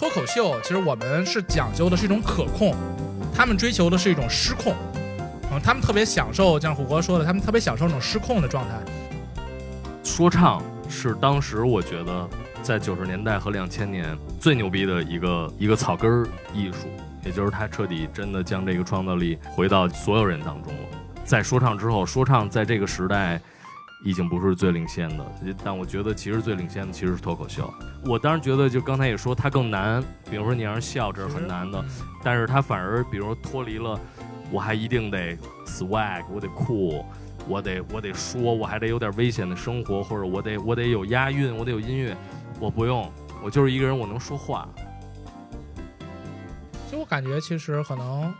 脱口秀其实我们是讲究的是一种可控，他们追求的是一种失控，嗯，他们特别享受，像虎哥说的，他们特别享受那种失控的状态。说唱是当时我觉得在九十年代和两千年最牛逼的一个一个草根儿艺术，也就是他彻底真的将这个创造力回到所有人当中了。在说唱之后，说唱在这个时代。已经不是最领先的，但我觉得其实最领先的其实是脱口秀。我当然觉得，就刚才也说它更难，比如说你让人笑，这是很难的。但是它反而，比如脱离了，我还一定得 swag，我得酷，我得我得说，我还得有点危险的生活，或者我得我得有押韵，我得有音乐。我不用，我就是一个人，我能说话。就我感觉，其实可能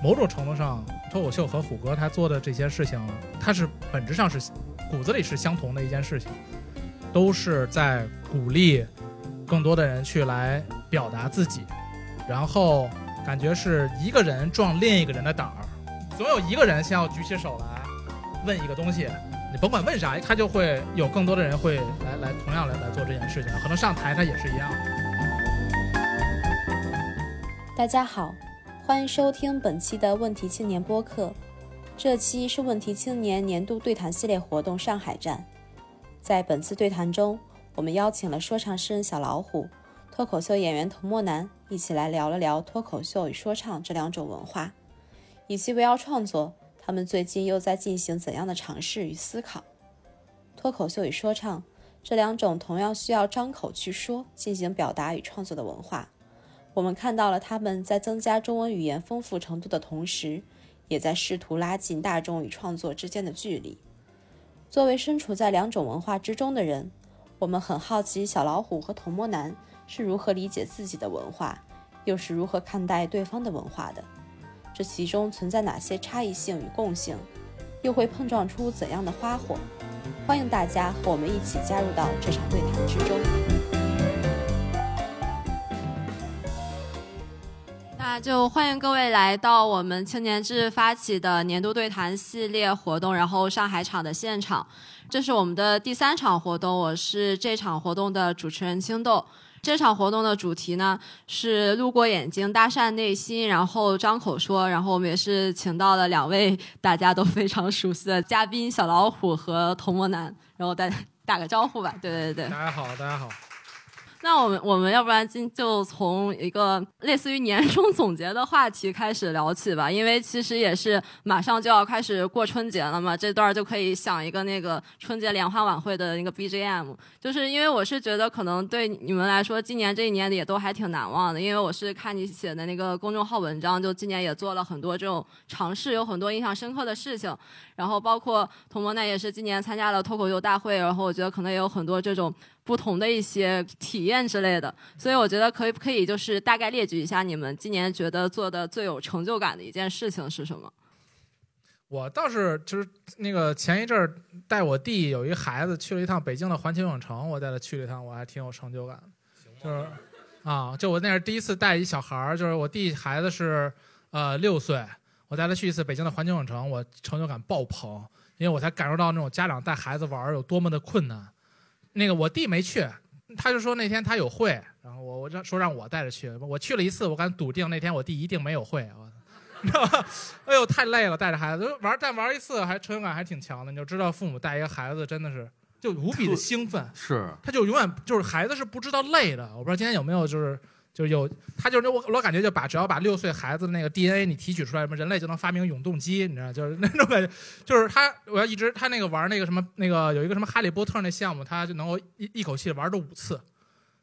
某种程度上，脱口秀和虎哥他做的这些事情，他是本质上是。骨子里是相同的一件事情，都是在鼓励更多的人去来表达自己，然后感觉是一个人撞另一个人的胆儿，总有一个人先要举起手来问一个东西，你甭管问啥，他就会有更多的人会来来同样来来做这件事情，可能上台他也是一样。大家好，欢迎收听本期的问题青年播客。这期是问题青年年度对谈系列活动上海站，在本次对谈中，我们邀请了说唱诗人小老虎、脱口秀演员童漠男一起来聊了聊脱口秀与说唱这两种文化，以及围绕创作，他们最近又在进行怎样的尝试与思考。脱口秀与说唱这两种同样需要张口去说、进行表达与创作的文化，我们看到了他们在增加中文语言丰富程度的同时。也在试图拉近大众与创作之间的距离。作为身处在两种文化之中的人，我们很好奇小老虎和童漠男是如何理解自己的文化，又是如何看待对方的文化的。这其中存在哪些差异性与共性，又会碰撞出怎样的花火？欢迎大家和我们一起加入到这场对谈之中。就欢迎各位来到我们青年志发起的年度对谈系列活动，然后上海场的现场，这是我们的第三场活动，我是这场活动的主持人青豆。这场活动的主题呢是路过眼睛搭讪内心，然后张口说，然后我们也是请到了两位大家都非常熟悉的嘉宾小老虎和童漠男，然后大家打个招呼吧。对对对，大家好，大家好。那我们我们要不然今就从一个类似于年终总结的话题开始聊起吧，因为其实也是马上就要开始过春节了嘛，这段就可以想一个那个春节联欢晚会的那个 BGM，就是因为我是觉得可能对你们来说，今年这一年也都还挺难忘的，因为我是看你写的那个公众号文章，就今年也做了很多这种尝试，有很多印象深刻的事情，然后包括童博奈也是今年参加了脱口秀大会，然后我觉得可能也有很多这种。不同的一些体验之类的，所以我觉得可以不可以就是大概列举一下你们今年觉得做的最有成就感的一件事情是什么？我倒是就是那个前一阵儿带我弟有一孩子去了一趟北京的环球影城，我带他去了一趟，我还挺有成就感的。就是啊，就我那是第一次带一小孩儿，就是我弟孩子是呃六岁，我带他去一次北京的环球影城，我成就感爆棚，因为我才感受到那种家长带孩子玩有多么的困难。那个我弟没去，他就说那天他有会，然后我我让说让我带着去，我去了一次，我敢笃定那天我弟一定没有会，我，哎呦太累了，带着孩子玩，但玩一次还成就感还挺强的，你就知道父母带一个孩子真的是就无比的兴奋，是，他就永远就是孩子是不知道累的，我不知道今天有没有就是。就有他就是我我感觉就把只要把六岁孩子那个 DNA 你提取出来，什么人类就能发明永动机，你知道就是那种感觉，就是他我要一直他那个玩那个什么那个有一个什么哈利波特那项目，他就能够一一口气玩到五次，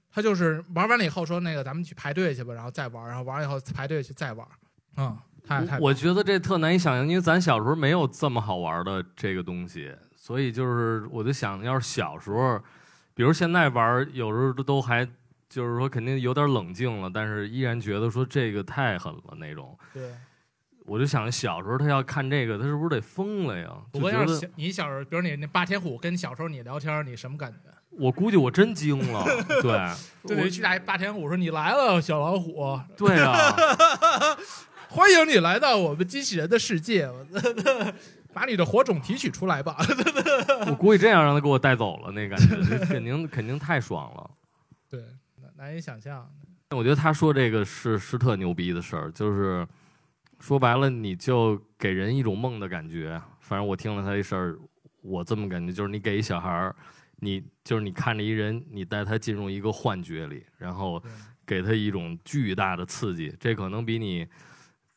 他就是玩完了以后说那个咱们去排队去吧，然后再玩，然后玩以后排队去再玩，嗯，太太我觉得这特难以想象，因为咱小时候没有这么好玩的这个东西，所以就是我就想要是小时候，比如现在玩，有时候都还。就是说，肯定有点冷静了，但是依然觉得说这个太狠了那种。对，我就想小时候他要看这个，他是不是得疯了呀？我要是你小时候，比如你那霸天虎跟小时候你聊天，你什么感觉？我估计我真惊了。对，对，去打霸天虎说你来了，小老虎。对啊，欢迎你来到我们机器人的世界，把你的火种提取出来吧。我估计这样让他给我带走了，那感觉肯定肯定太爽了。对。难以想象。我觉得他说这个是是特牛逼的事儿，就是说白了，你就给人一种梦的感觉。反正我听了他这事儿，我这么感觉，就是你给一小孩儿，你就是你看着一人，你带他进入一个幻觉里，然后给他一种巨大的刺激。这可能比你，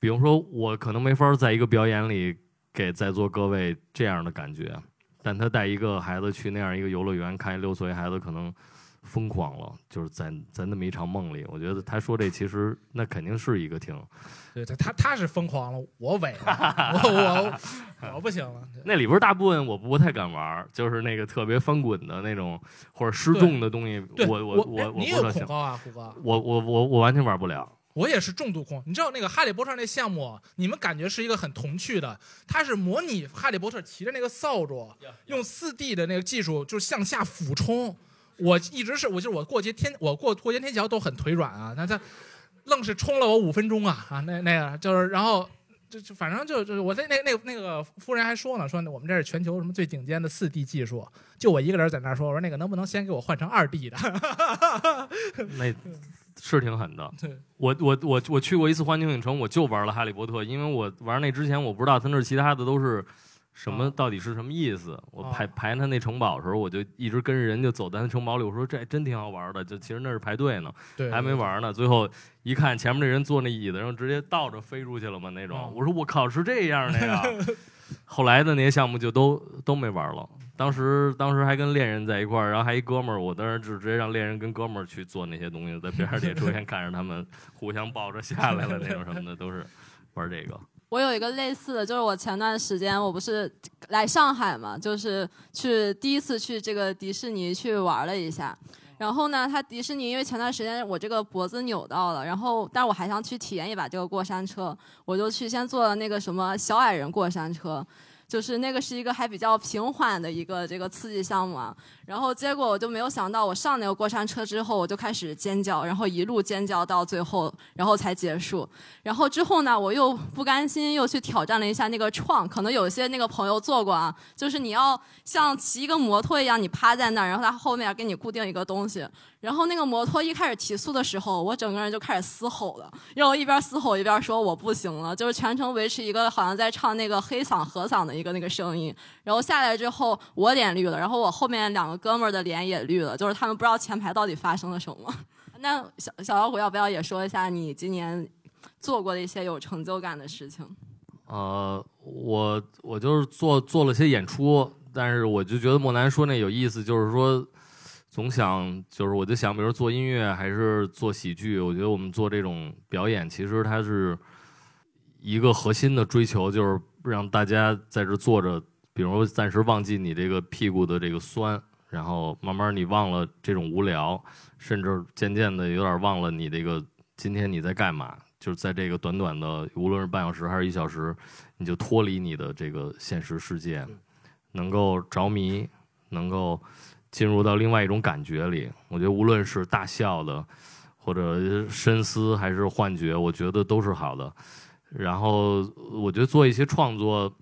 比如说我可能没法在一个表演里给在座各位这样的感觉，但他带一个孩子去那样一个游乐园看六岁孩子可能。疯狂了，就是在在那么一场梦里，我觉得他说这其实那肯定是一个挺，对他他他是疯狂了，我萎了，我我我不行了。那里边大部分我不太敢玩，就是那个特别翻滚的那种或者失重的东西，我我我我你有恐高啊，虎哥？我我我我完全玩不了。我也是重度控，你知道那个哈利波特那项目，你们感觉是一个很童趣的，它是模拟哈利波特骑着那个扫帚，用四 D 的那个技术，就是向下俯冲。我一直是我就是我过街天我过过街天桥都很腿软啊，那他愣是冲了我五分钟啊啊那那个就是然后就就反正就就是我在那那那个夫人还说呢说我们这是全球什么最顶尖的四 D 技术，就我一个人在那说我说那个能不能先给我换成二 D 的？那是挺狠的。我我我我去过一次环球影城，我就玩了哈利波特，因为我玩那之前我不知道他那其他的都是。什么到底是什么意思？我排排他那城堡的时候，我就一直跟着人就走在那城堡里。我说这真挺好玩的，就其实那是排队呢，还没玩呢。最后一看前面那人坐那椅子上直接倒着飞出去了嘛那种。我说我靠是这样的呀。后来的那些项目就都都没玩了。当时当时还跟恋人在一块儿，然后还一哥们儿，我当时就直接让恋人跟哥们儿去做那些东西，在边上也出现 看着他们互相抱着下来了那种什么的，都是玩这个。我有一个类似的，就是我前段时间我不是来上海嘛，就是去第一次去这个迪士尼去玩了一下。然后呢，它迪士尼因为前段时间我这个脖子扭到了，然后但是我还想去体验一把这个过山车，我就去先坐了那个什么小矮人过山车。就是那个是一个还比较平缓的一个这个刺激项目啊，然后结果我就没有想到，我上那个过山车之后，我就开始尖叫，然后一路尖叫到最后，然后才结束。然后之后呢，我又不甘心，又去挑战了一下那个创，可能有些那个朋友做过啊，就是你要像骑一个摩托一样，你趴在那儿，然后它后面给你固定一个东西。然后那个摩托一开始提速的时候，我整个人就开始嘶吼了，然后一边嘶吼一边说我不行了，就是全程维持一个好像在唱那个黑嗓和嗓的一个那个声音。然后下来之后我脸绿了，然后我后面两个哥们儿的脸也绿了，就是他们不知道前排到底发生了什么。那小小老虎要不要也说一下你今年做过的一些有成就感的事情？呃，我我就是做做了些演出，但是我就觉得莫南说那有意思，就是说。总想就是，我就想，比如做音乐还是做喜剧，我觉得我们做这种表演，其实它是一个核心的追求，就是让大家在这坐着，比如暂时忘记你这个屁股的这个酸，然后慢慢你忘了这种无聊，甚至渐渐的有点忘了你这个今天你在干嘛，就是在这个短短的无论是半小时还是一小时，你就脱离你的这个现实世界，能够着迷，能够。进入到另外一种感觉里，我觉得无论是大笑的，或者深思还是幻觉，我觉得都是好的。然后我觉得做一些创作，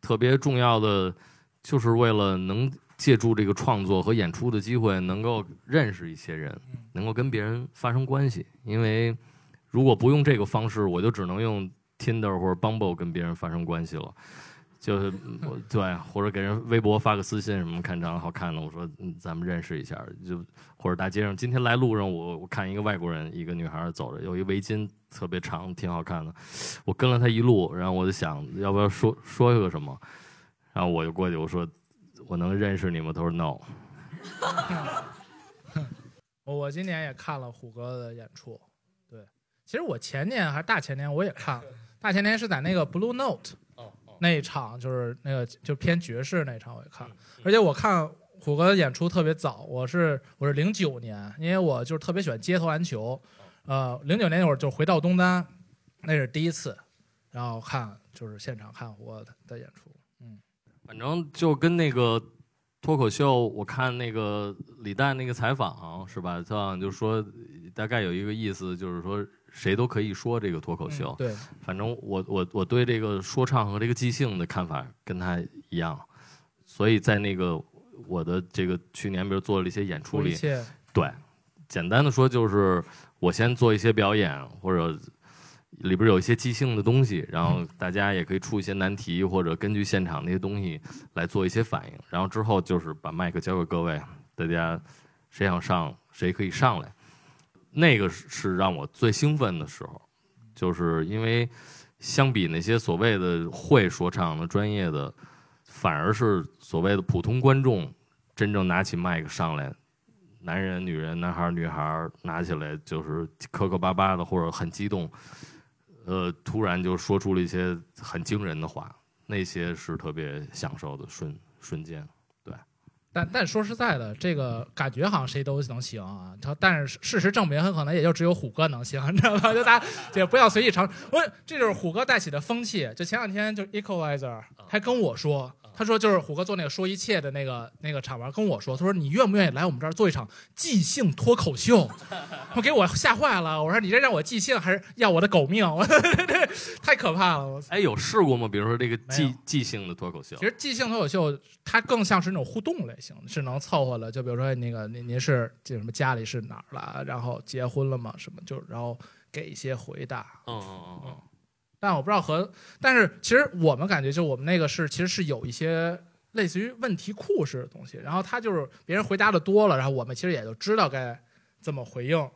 特别重要的就是为了能借助这个创作和演出的机会，能够认识一些人，能够跟别人发生关系。因为如果不用这个方式，我就只能用 Tinder 或者 Bumble 跟别人发生关系了。就是 我对，或者给人微博发个私信什么，看长得好看的，我说咱们认识一下，就或者大街上今天来路上，我我看一个外国人，一个女孩走着，有一围巾特别长，挺好看的，我跟了她一路，然后我就想要不要说说一个什么，然后我就过去我说我能认识你吗？他说 no。我今年也看了虎哥的演出，对，其实我前年还是大前年我也看了，大前年是在那个 Blue Note。那一场就是那个就偏爵士那一场我也看，而且我看虎哥的演出特别早，我是我是零九年，因为我就是特别喜欢街头篮球，呃，零九年那会儿就回到东单，那是第一次，然后看就是现场看虎哥的演出，嗯，反正就跟那个脱口秀，我看那个李诞那个采访是吧，他就说大概有一个意思就是说。谁都可以说这个脱口秀，对，反正我我我对这个说唱和这个即兴的看法跟他一样，所以在那个我的这个去年比如做了一些演出里，对，简单的说就是我先做一些表演，或者里边有一些即兴的东西，然后大家也可以出一些难题，或者根据现场那些东西来做一些反应。然后之后就是把麦克交给各位，大家谁想上谁可以上来。那个是让我最兴奋的时候，就是因为相比那些所谓的会说唱的专业的，反而是所谓的普通观众真正拿起麦克上来。男人、女人、男孩、女孩拿起来就是磕磕巴巴的，或者很激动，呃，突然就说出了一些很惊人的话，那些是特别享受的瞬瞬间。对，但但说实在的，这个感觉好像谁都能行啊。他但是事实证明，很可能也就只有虎哥能行，你知道吧？就大家也不要随意尝。我这就是虎哥带起的风气。就前两天就 Equalizer 还跟我说。他说：“就是虎哥做那个说一切的那个那个场玩，跟我说，他说你愿不愿意来我们这儿做一场即兴脱口秀？我给我吓坏了。我说你这让我即兴还是要我的狗命？我 太可怕了！哎，有试过吗？比如说这个即即兴的脱口秀？其实即兴脱口秀它更像是那种互动类型，是能凑合的。就比如说那个您您是这什么家里是哪儿了？然后结婚了吗？什么就然后给一些回答。嗯嗯嗯嗯。”但我不知道和，但是其实我们感觉就我们那个是其实是有一些类似于问题库式的东西，然后他就是别人回答的多了，然后我们其实也就知道该怎么回应。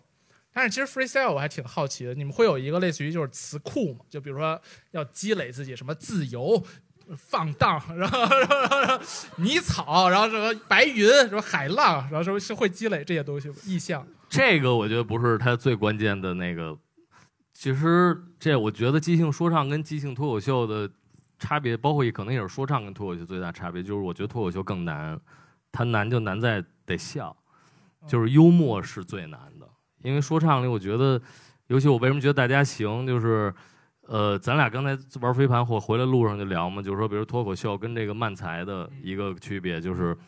但是其实 freestyle 我还挺好奇的，你们会有一个类似于就是词库吗？就比如说要积累自己什么自由、放荡，然后然后然后泥草，然后什么白云，什么海浪，然后什么是会积累这些东西意象？这个我觉得不是他最关键的那个。其实这我觉得即兴说唱跟即兴脱口秀的差别，包括也可能也是说唱跟脱口秀最大差别，就是我觉得脱口秀更难，它难就难在得笑，就是幽默是最难的。因为说唱里，我觉得，尤其我为什么觉得大家行，就是，呃，咱俩刚才玩飞盘或回来路上就聊嘛，就是说，比如脱口秀跟这个漫才的一个区别，就是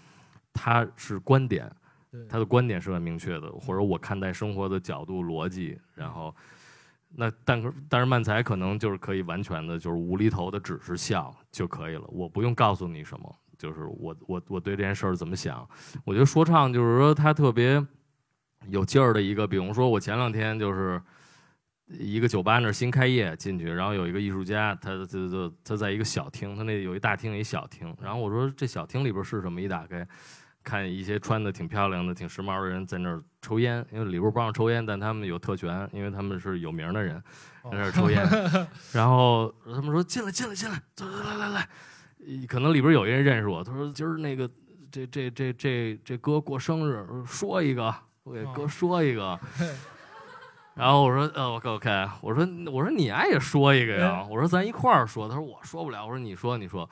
它是观点，他的观点是很明确的，或者我看待生活的角度、逻辑，然后。那但是但是漫才可能就是可以完全的，就是无厘头的，只是笑就可以了。我不用告诉你什么，就是我我我对这件事儿怎么想。我觉得说唱就是说他特别有劲儿的一个，比如说我前两天就是一个酒吧那儿新开业进去，然后有一个艺术家，他他他他在一个小厅，他那有一大厅一小厅，然后我说这小厅里边是什么？一打开。看一些穿的挺漂亮的、挺时髦的人在那儿抽烟，因为里边不让抽烟，但他们有特权，因为他们是有名的人，在那儿抽烟。然后他们说：“进来，进来，进来，走，来来来。”可能里边有一人认识我，他说：“今儿那个这这这这这哥过生日，说一个，我给哥说一个。” 然后我说：“呃，OK OK。”我说：“我说你爱也说一个呀。”我说：“咱一块儿说。”他说：“我说不了。”我说：“你说，你说。”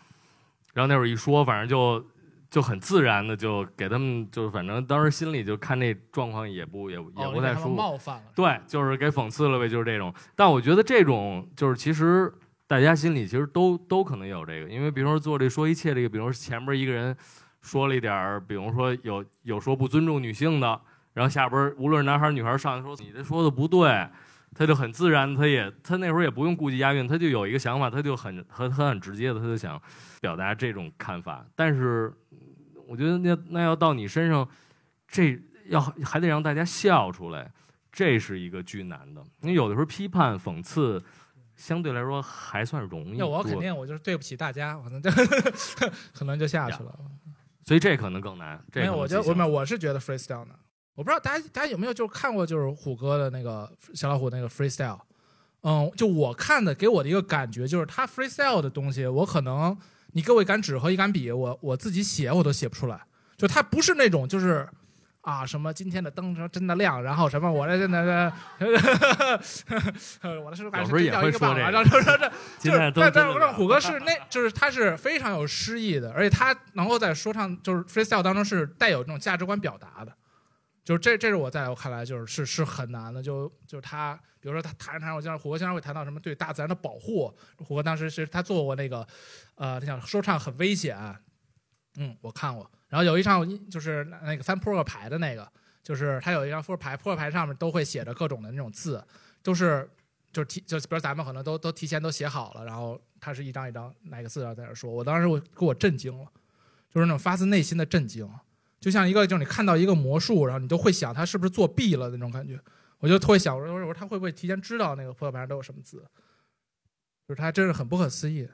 然后那会儿一说，反正就。就很自然的就给他们，就是反正当时心里就看那状况也不也也不太舒服，冒犯了。对，就是给讽刺了呗，就是这种。但我觉得这种就是其实大家心里其实都都可能有这个，因为比如说做这说一切这个，比如说前边一个人说了一点儿，比如说有有说不尊重女性的，然后下边无论男孩女孩上来说你这说的不对，他就很自然，他也他那会儿也不用顾及押韵，他就有一个想法，他就很很很很直接的，他就想表达这种看法，但是。我觉得那那要到你身上，这要还得让大家笑出来，这是一个巨难的。因为有的时候批判讽刺，相对来说还算容易。那我肯定我就是对不起大家，可能就可能就下去了。所以这可能更难。没有，我觉得我没有，我是觉得 freestyle 难。我不知道大家大家有没有就是看过就是虎哥的那个小老虎那个 freestyle。嗯，就我看的给我的一个感觉就是他 freestyle 的东西，我可能。你给我一杆纸和一杆笔，我我自己写我都写不出来。就它不是那种就是，啊什么今天的灯真的亮，然后什么我这现在这，我的是感觉掉一个棒，然后说这 就是但但让虎哥是 那就是他是非常有诗意的，而且他能够在说唱就是 freestyle 当中是带有这种价值观表达的。就是这，这是我在我看来，就是是是很难的。就就是他，比如说他谈着谈着，我经常虎哥经常会谈到什么对大自然的保护。虎哥当时是他做过那个，呃，他想说唱很危险，嗯，我看过。然后有一场就是那个翻扑克牌的那个，就是他有一张扑克牌，扑克牌上面都会写着各种的那种字，都是就是提，就比如咱们可能都都提前都写好了，然后他是一张一张哪个字要在那说。我当时我给我震惊了，就是那种发自内心的震惊。就像一个就是你看到一个魔术，然后你都会想他是不是作弊了那种感觉。我就会想，我说我说他会不会提前知道那个扑克牌上都有什么字？就是他真是很不可思议。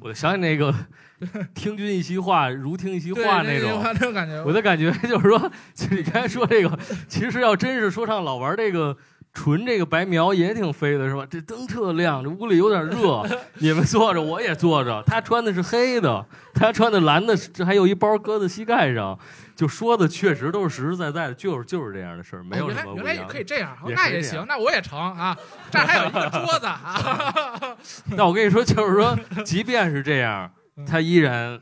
我就想起那个 听君一席话，如听一席话那种，那种感觉。我的感觉就是说，就你刚才说这个，其实要真是说唱老玩这个。纯这个白描也挺飞的，是吧？这灯特亮，这屋里有点热。你们坐着，我也坐着。他穿的是黑的，他穿的蓝的，这还有一包搁在膝盖上。就说的确实都是实实在在的，就是就是这样的事儿，没有什么原来也可以这样，那也行，那我也成啊。这还有一个桌子啊。那我跟你说，就是说，即便是这样，他依然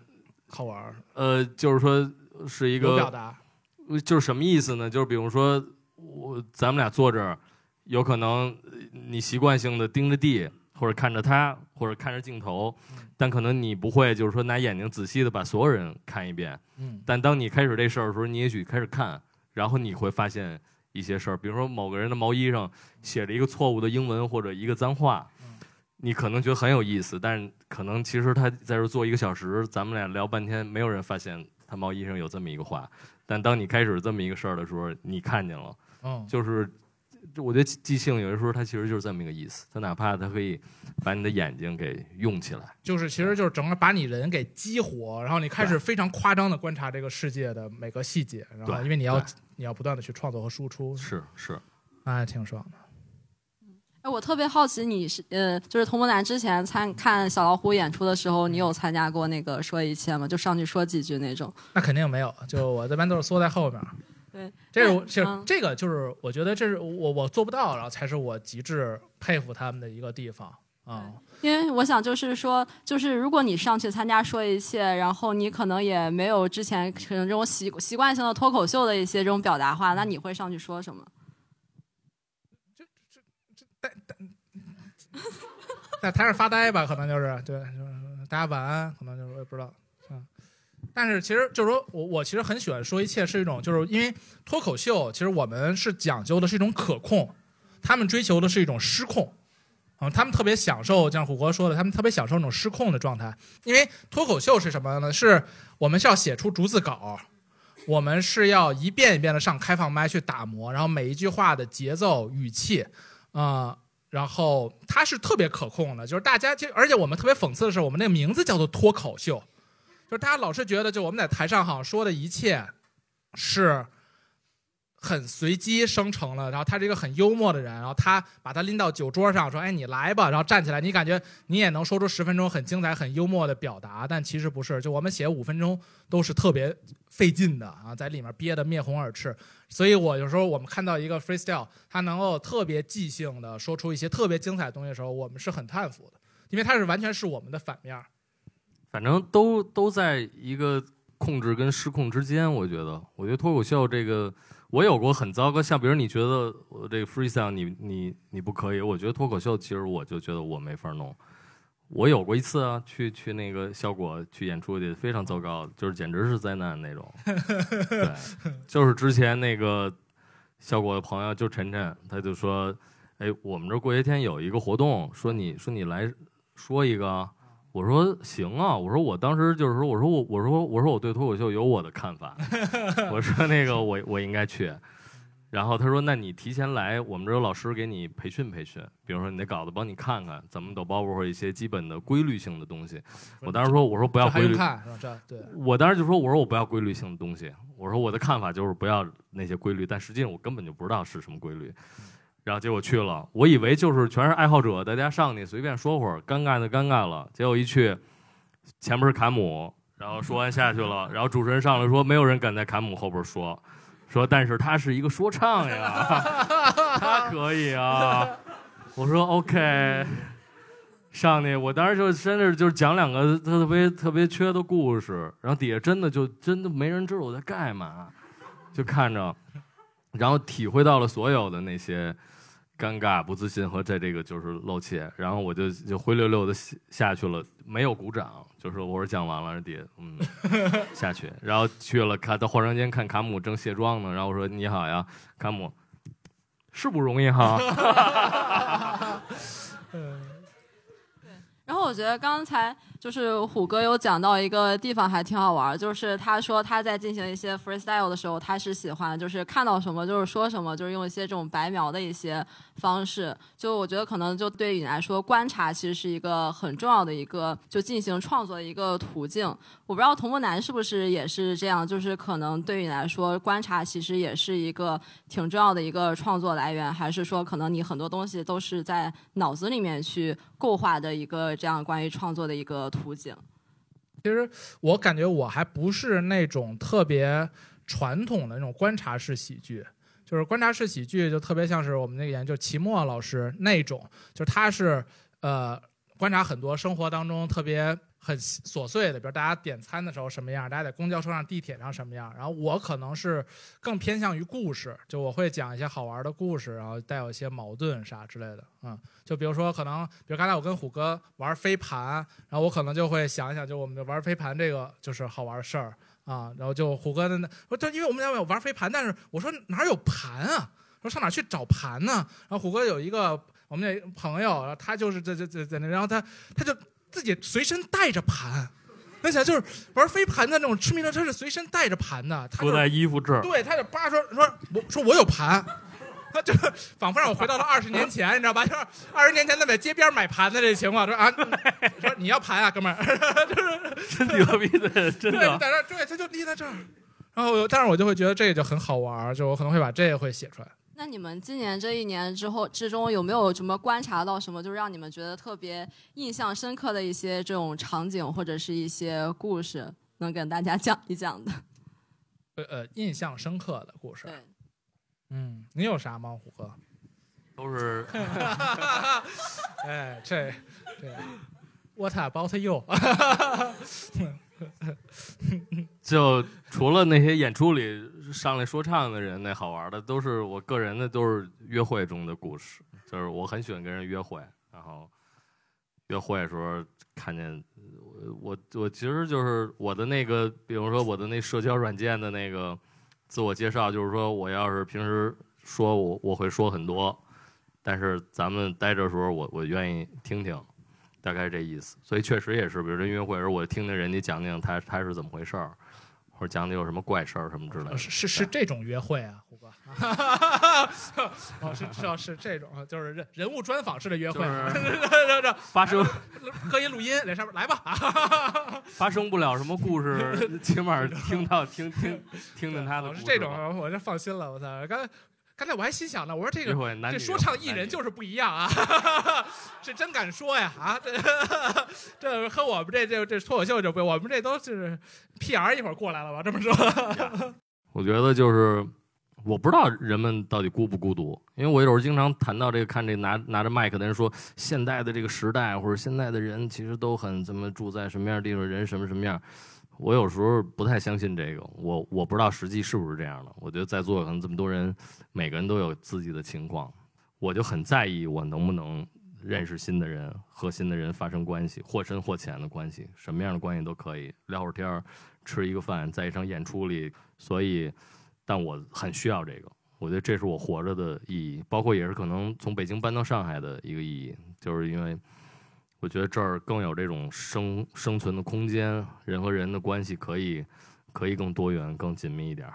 好玩。呃，就是说是一个表达，就是什么意思呢？就是比如说我咱们俩坐这儿。有可能你习惯性的盯着地，或者看着他，或者看着镜头，但可能你不会，就是说拿眼睛仔细的把所有人看一遍。嗯。但当你开始这事儿的时候，你也许开始看，然后你会发现一些事儿，比如说某个人的毛衣上写着一个错误的英文或者一个脏话，你可能觉得很有意思，但是可能其实他在这坐一个小时，咱们俩聊半天，没有人发现他毛衣上有这么一个话。但当你开始这么一个事儿的时候，你看见了，嗯，就是。就我觉得即兴有的时候它其实就是这么一个意思，它哪怕它可以把你的眼睛给用起来，就是其实就是整个把你人给激活，然后你开始非常夸张的观察这个世界的每个细节，然后因为你要你要不断的去创作和输出，是是，那还挺爽的。哎，我特别好奇，你是呃，就是童博南之前参看小老虎演出的时候，你有参加过那个说一切吗？就上去说几句那种？那肯定没有，就我这边都是缩在后面。对，这是其实这个就是我觉得这是我我做不到，然后才是我极致佩服他们的一个地方啊。因为我想就是说，就是如果你上去参加说一切，然后你可能也没有之前可能这种习习惯性的脱口秀的一些这种表达话，那你会上去说什么？这这这呆呆，在台上发呆吧，可能就是对，就是大家晚安，可能就是我也不知道。但是其实就是说我我其实很喜欢说一切是一种，就是因为脱口秀其实我们是讲究的是一种可控，他们追求的是一种失控，嗯，他们特别享受，像虎哥说的，他们特别享受那种失控的状态。因为脱口秀是什么呢？是我们是要写出逐字稿，我们是要一遍一遍的上开放麦去打磨，然后每一句话的节奏、语气，啊，然后它是特别可控的。就是大家就而且我们特别讽刺的是，我们那个名字叫做脱口秀。就大家老是觉得，就我们在台上好像说的一切，是很随机生成了。然后他是一个很幽默的人，然后他把他拎到酒桌上说：“哎，你来吧。”然后站起来，你感觉你也能说出十分钟很精彩、很幽默的表达，但其实不是。就我们写五分钟都是特别费劲的啊，在里面憋得面红耳赤。所以我有时候我们看到一个 freestyle，他能够特别即兴的说出一些特别精彩的东西的时候，我们是很叹服的，因为他是完全是我们的反面儿。反正都都在一个控制跟失控之间，我觉得，我觉得脱口秀这个，我有过很糟糕，像比如你觉得我这个 freestyle 你你你不可以，我觉得脱口秀其实我就觉得我没法弄。我有过一次啊，去去那个效果去演出去，非常糟糕，就是简直是灾难那种。对，就是之前那个效果的朋友就晨晨，他就说，哎，我们这过些天有一个活动，说你说你来说一个。我说行啊，我说我当时就是说，我说我我说我说我对脱口秀有我的看法，我说那个我我应该去，然后他说那你提前来，我们这有老师给你培训培训，比如说你那稿子帮你看看怎么抖包袱或者一些基本的规律性的东西。我当时说我说不要规律，对，我当时就说我说我不要规律性的东西，我说我的看法就是不要那些规律，但实际上我根本就不知道是什么规律。然后结果去了，我以为就是全是爱好者，大家上去随便说会儿，尴尬的尴尬了。结果一去，前面是坎姆，然后说完下去了，然后主持人上来说，没有人敢在坎姆后边说，说但是他是一个说唱呀，他可以啊。我说 OK，上去，我当时就真的就是讲两个特别特别缺的故事，然后底下真的就真的没人知道我在干嘛，就看着，然后体会到了所有的那些。尴尬、不自信和在这个就是露怯，然后我就就灰溜溜的下下去了，没有鼓掌，就是我说讲完了，底下嗯下去，然后去了看到化妆间看卡姆正卸妆呢，然后我说你好呀，卡姆，是不容易哈。对然后我觉得刚才就是虎哥有讲到一个地方还挺好玩，就是他说他在进行一些 freestyle 的时候，他是喜欢就是看到什么就是说什么，就是用一些这种白描的一些方式。就我觉得可能就对你来说，观察其实是一个很重要的一个就进行创作的一个途径。我不知道童木楠是不是也是这样，就是可能对你来说，观察其实也是一个挺重要的一个创作来源，还是说可能你很多东西都是在脑子里面去构画的一个这样关于创作的一个。图景，其实我感觉我还不是那种特别传统的那种观察式喜剧，就是观察式喜剧就特别像是我们那个研究齐墨老师那种，就是他是呃观察很多生活当中特别。很琐碎的，比如大家点餐的时候什么样，大家在公交车上、地铁上什么样。然后我可能是更偏向于故事，就我会讲一些好玩的故事，然后带有一些矛盾啥之类的。嗯，就比如说可能，比如刚才我跟虎哥玩飞盘，然后我可能就会想一想，就我们玩飞盘这个就是好玩的事儿啊。然后就虎哥的那，我就因为我们家有玩飞盘，但是我说哪有盘啊？说上哪去找盘呢？然后虎哥有一个我们那朋友，然后他就是在在在在那，然后他他就。自己随身带着盘，那想就是玩飞盘的那种痴迷的，他是随身带着盘的。搁在衣服这儿。对，他就叭说说，我说我有盘，他就 仿佛让我回到了二十年前，你知道吧？就是二十年前他在街边买盘的这情况，说啊，说你要盘啊，哥们儿，真牛逼的，真的。对，在这对，他就立在这儿，然后，但是我就会觉得这个就很好玩，就我可能会把这个会写出来。那你们今年这一年之后之中有没有什么观察到什么，就是让你们觉得特别印象深刻的一些这种场景或者是一些故事，能跟大家讲一讲的？呃呃，印象深刻的故事。对。嗯，你有啥吗，虎哥？都是。哎，这这，What about you？就除了那些演出里上来说唱的人，那好玩的都是我个人的，都是约会中的故事。就是我很喜欢跟人约会，然后约会的时候看见我，我其实就是我的那个，比如说我的那社交软件的那个自我介绍，就是说我要是平时说我我会说很多，但是咱们待着时候，我我愿意听听。大概这意思，所以确实也是，比如说音乐会时候，我听听人家讲讲他他是怎么回事儿，或者讲的有什么怪事儿什么之类的。是是是这种约会啊，胡哥。哦，是是是这种，就是人人物专访式的约会。发生 可以录音，在上面来吧。发生不了什么故事，起码听到听听听听他的。是这种，我就放心了。我操，刚。刚才我还心想呢，我说这个这说唱艺人就是不一样啊，这真敢说呀啊！这这和我们这这这脱口秀就不，我们这都是 PR 一会儿过来了吧？这么说，我觉得就是我不知道人们到底孤不孤独，因为我有时候经常谈到这个，看这拿拿着麦克的人说，现代的这个时代或者现在的人其实都很怎么住在什么样的地方，人什么什么样。我有时候不太相信这个，我我不知道实际是不是这样的。我觉得在座可能这么多人，每个人都有自己的情况，我就很在意我能不能认识新的人，和新的人发生关系，或深或浅的关系，什么样的关系都可以，聊会儿天儿，吃一个饭，在一场演出里。所以，但我很需要这个，我觉得这是我活着的意义，包括也是可能从北京搬到上海的一个意义，就是因为。我觉得这儿更有这种生生存的空间，人和人的关系可以可以更多元、更紧密一点。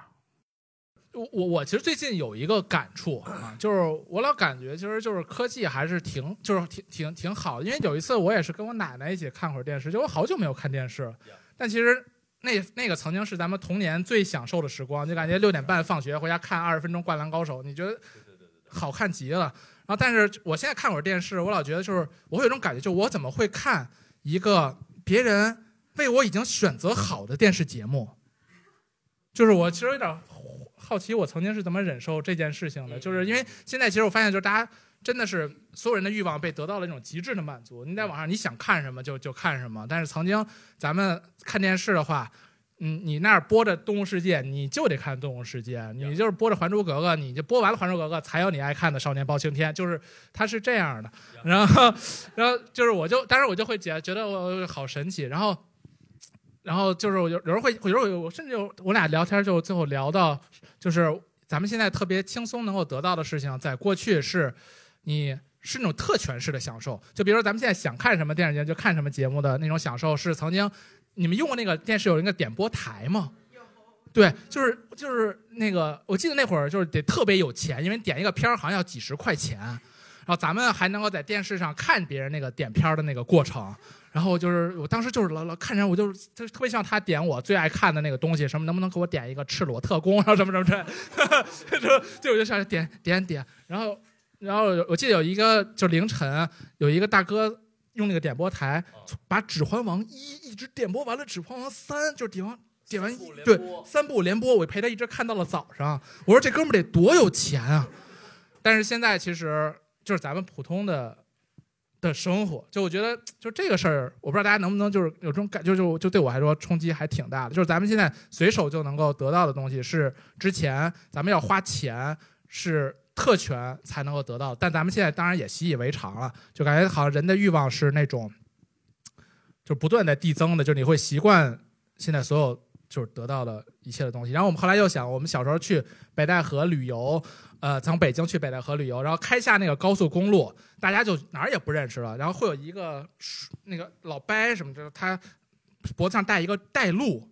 我我我其实最近有一个感触啊，就是我老感觉其实就是科技还是挺就是挺挺挺好的。因为有一次我也是跟我奶奶一起看会儿电视，就我好久没有看电视了。但其实那那个曾经是咱们童年最享受的时光，就感觉六点半放学回家看二十分钟《灌篮高手》，你觉得好看极了。然后，但是我现在看会儿电视，我老觉得就是我会有种感觉，就我怎么会看一个别人为我已经选择好的电视节目？就是我其实有点好奇，我曾经是怎么忍受这件事情的？就是因为现在其实我发现，就是大家真的是所有人的欲望被得到了一种极致的满足。你在网上你想看什么就就看什么，但是曾经咱们看电视的话。嗯，你那儿播着《动物世界》，你就得看《动物世界》，你就是播着《还珠格格》，你就播完了《还珠格格》，才有你爱看的《少年包青天》，就是它是这样的。然后，然后就是我就，当时我就会觉觉得我好神奇。然后，然后就是有有人会，有时候我甚至我俩聊天就最后聊到，就是咱们现在特别轻松能够得到的事情，在过去是你。是那种特权式的享受。就比如说咱们现在想看什么电视节目就看什么节目的那种享受，是曾经你们用过那个电视有一个点播台吗？对，就是就是那个，我记得那会儿就是得特别有钱，因为点一个片儿好像要几十块钱，然后咱们还能够在电视上看别人那个点片儿的那个过程。然后就是我当时就是老老看着我就是就特别像他点我最爱看的那个东西，什么能不能给我点一个赤裸特工，然后什么什么这，就就我就上去点点点，然后然后我记得有一个就凌晨有一个大哥用那个点播台把《指环王一》一直点播完了，《指环王三》就是点完点完对三部连播，我陪他一直看到了早上。我说这哥们儿得多有钱啊！但是现在其实就是咱们普通的。的生活，就我觉得，就这个事儿，我不知道大家能不能就是有这种感，就就就对我来说冲击还挺大的。就是咱们现在随手就能够得到的东西，是之前咱们要花钱是特权才能够得到，但咱们现在当然也习以为常了，就感觉好像人的欲望是那种，就不断在递增的，就是你会习惯现在所有就是得到的一切的东西。然后我们后来又想，我们小时候去北戴河旅游。呃，从北京去北戴河旅游，然后开下那个高速公路，大家就哪儿也不认识了。然后会有一个那个老伯什么的，他脖子上带一个带路，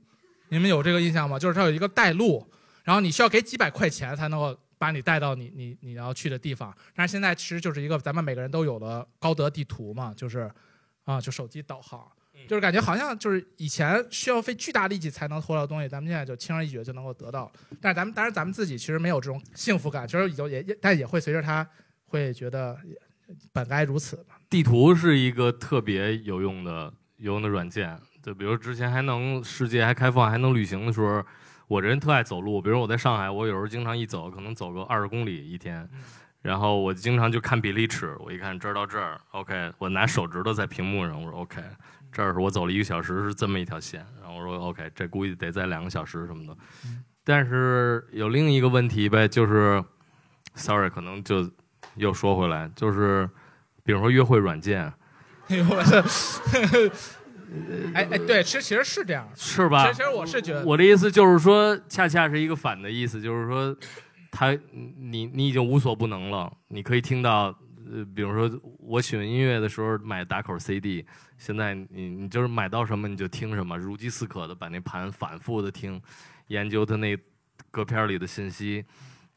你们有这个印象吗？就是他有一个带路，然后你需要给几百块钱才能够把你带到你你你要去的地方。但是现在其实就是一个咱们每个人都有的高德地图嘛，就是啊，就手机导航。就是感觉好像就是以前需要费巨大力气才能得到东西，咱们现在就轻而易举就能够得到。但是咱们当然咱们自己其实没有这种幸福感，其实也也但也会随着他会觉得本该如此嘛。地图是一个特别有用的有用的软件，就比如之前还能世界还开放还能旅行的时候，我这人特爱走路。比如我在上海，我有时候经常一走可能走个二十公里一天，然后我经常就看比例尺，我一看这儿到这儿，OK，我拿手指头在屏幕上，我说 OK。这儿是我走了一个小时，是这么一条线。然后我说 OK，这估计得在两个小时什么的。但是有另一个问题呗，就是，sorry，可能就又说回来，就是比如说约会软件。哎！哎哎，对，其实其实是这样，是吧？其实我是觉得，我的意思就是说，恰恰是一个反的意思，就是说，他你你已经无所不能了，你可以听到。呃，比如说我喜欢音乐的时候买打口 CD，现在你你就是买到什么你就听什么，如饥似渴的把那盘反复的听，研究它那歌片里的信息。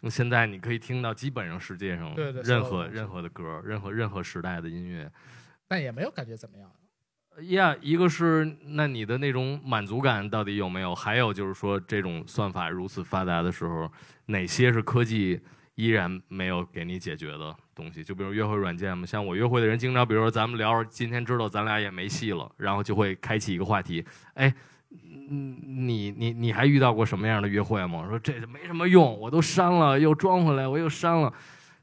现在你可以听到基本上世界上任何任何的歌，任何任何时代的音乐，但也没有感觉怎么样。呀，一个是那你的那种满足感到底有没有？还有就是说这种算法如此发达的时候，哪些是科技？依然没有给你解决的东西，就比如约会软件嘛。像我约会的人，经常比如说咱们聊，今天知道咱俩也没戏了，然后就会开启一个话题。哎，你你你还遇到过什么样的约会吗？说这没什么用，我都删了，又装回来，我又删了。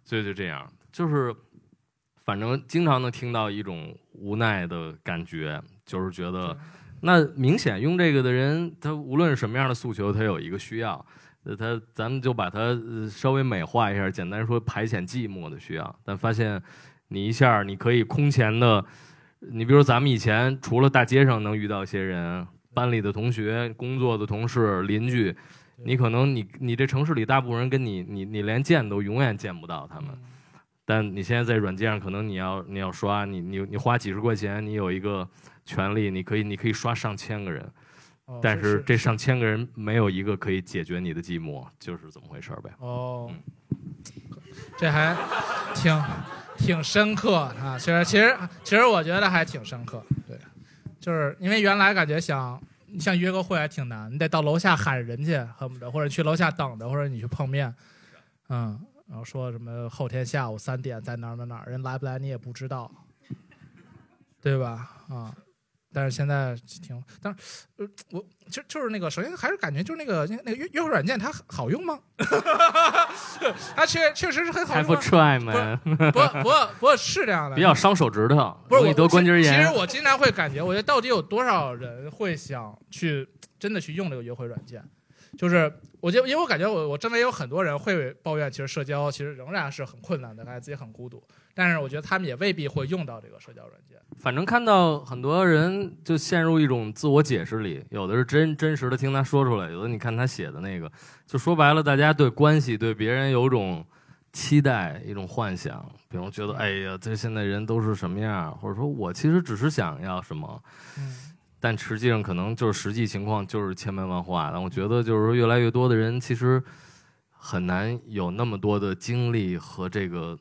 所以就这样，就是反正经常能听到一种无奈的感觉，就是觉得那明显用这个的人，他无论是什么样的诉求，他有一个需要。呃，他咱们就把它稍微美化一下，简单说排遣寂寞的需要。但发现你一下你可以空前的，你比如咱们以前除了大街上能遇到一些人，班里的同学、工作的同事、邻居，你可能你你这城市里大部分人跟你你你连见都永远见不到他们。但你现在在软件上，可能你要你要刷，你你你花几十块钱，你有一个权利，你可以你可以刷上千个人。但是这上千个人没有一个可以解决你的寂寞，就是怎么回事呗？哦，这还挺挺深刻啊！其实其实其实我觉得还挺深刻，对，就是因为原来感觉想像约个会还挺难，你得到楼下喊人去，恨不得或者去楼下等着，或者你去碰面，嗯，然后说什么后天下午三点在哪儿哪儿哪儿，人来不来你也不知道，对吧？啊。但是现在挺，但是，呃，我就就是那个，首先还是感觉就是那个那个约约会软件它好用吗？它确确实是很好用。不 try 吗？不不不不是这样的。比较伤手指头，容易得关节炎。其实我经常会感觉，我觉得到底有多少人会想去真的去用这个约会软件？就是我觉得，因为我感觉我我周围有很多人会抱怨，其实社交其实仍然是很困难的，感觉自己很孤独。但是我觉得他们也未必会用到这个社交软件。反正看到很多人就陷入一种自我解释里，有的是真真实的听他说出来，有的你看他写的那个，就说白了，大家对关系对别人有种期待、一种幻想，比如觉得哎呀，这现在人都是什么样，或者说我其实只是想要什么，嗯但实际上可能就是实际情况就是千变万化的。我觉得就是说，越来越多的人其实很难有那么多的精力和这个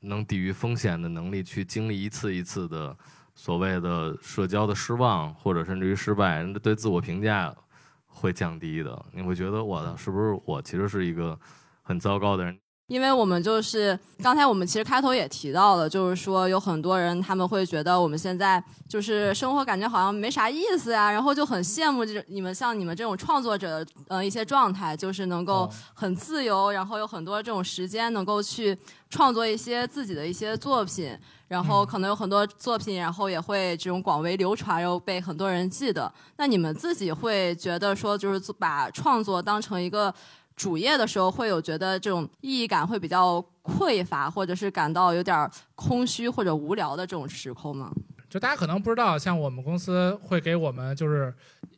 能抵御风险的能力去经历一次一次的所谓的社交的失望，或者甚至于失败，人对自我评价会降低的。你会觉得我的是不是我其实是一个很糟糕的人？因为我们就是刚才我们其实开头也提到了，就是说有很多人他们会觉得我们现在就是生活感觉好像没啥意思呀、然后就很羡慕这种你们像你们这种创作者呃一些状态，就是能够哦很自由，然后有很多这种时间能够去创作一些自己的一些作品，然后可能有很多作品，然后也会这种广为流传，然后被很多人记得。那你们自己会觉得说，就是做把创作当成一个主业的时候，会有觉得这种意义感会比较匮乏，或者是感到有点儿空虚或者无聊的这种时空吗？就大家可能不知道，像我们公司会给我们就是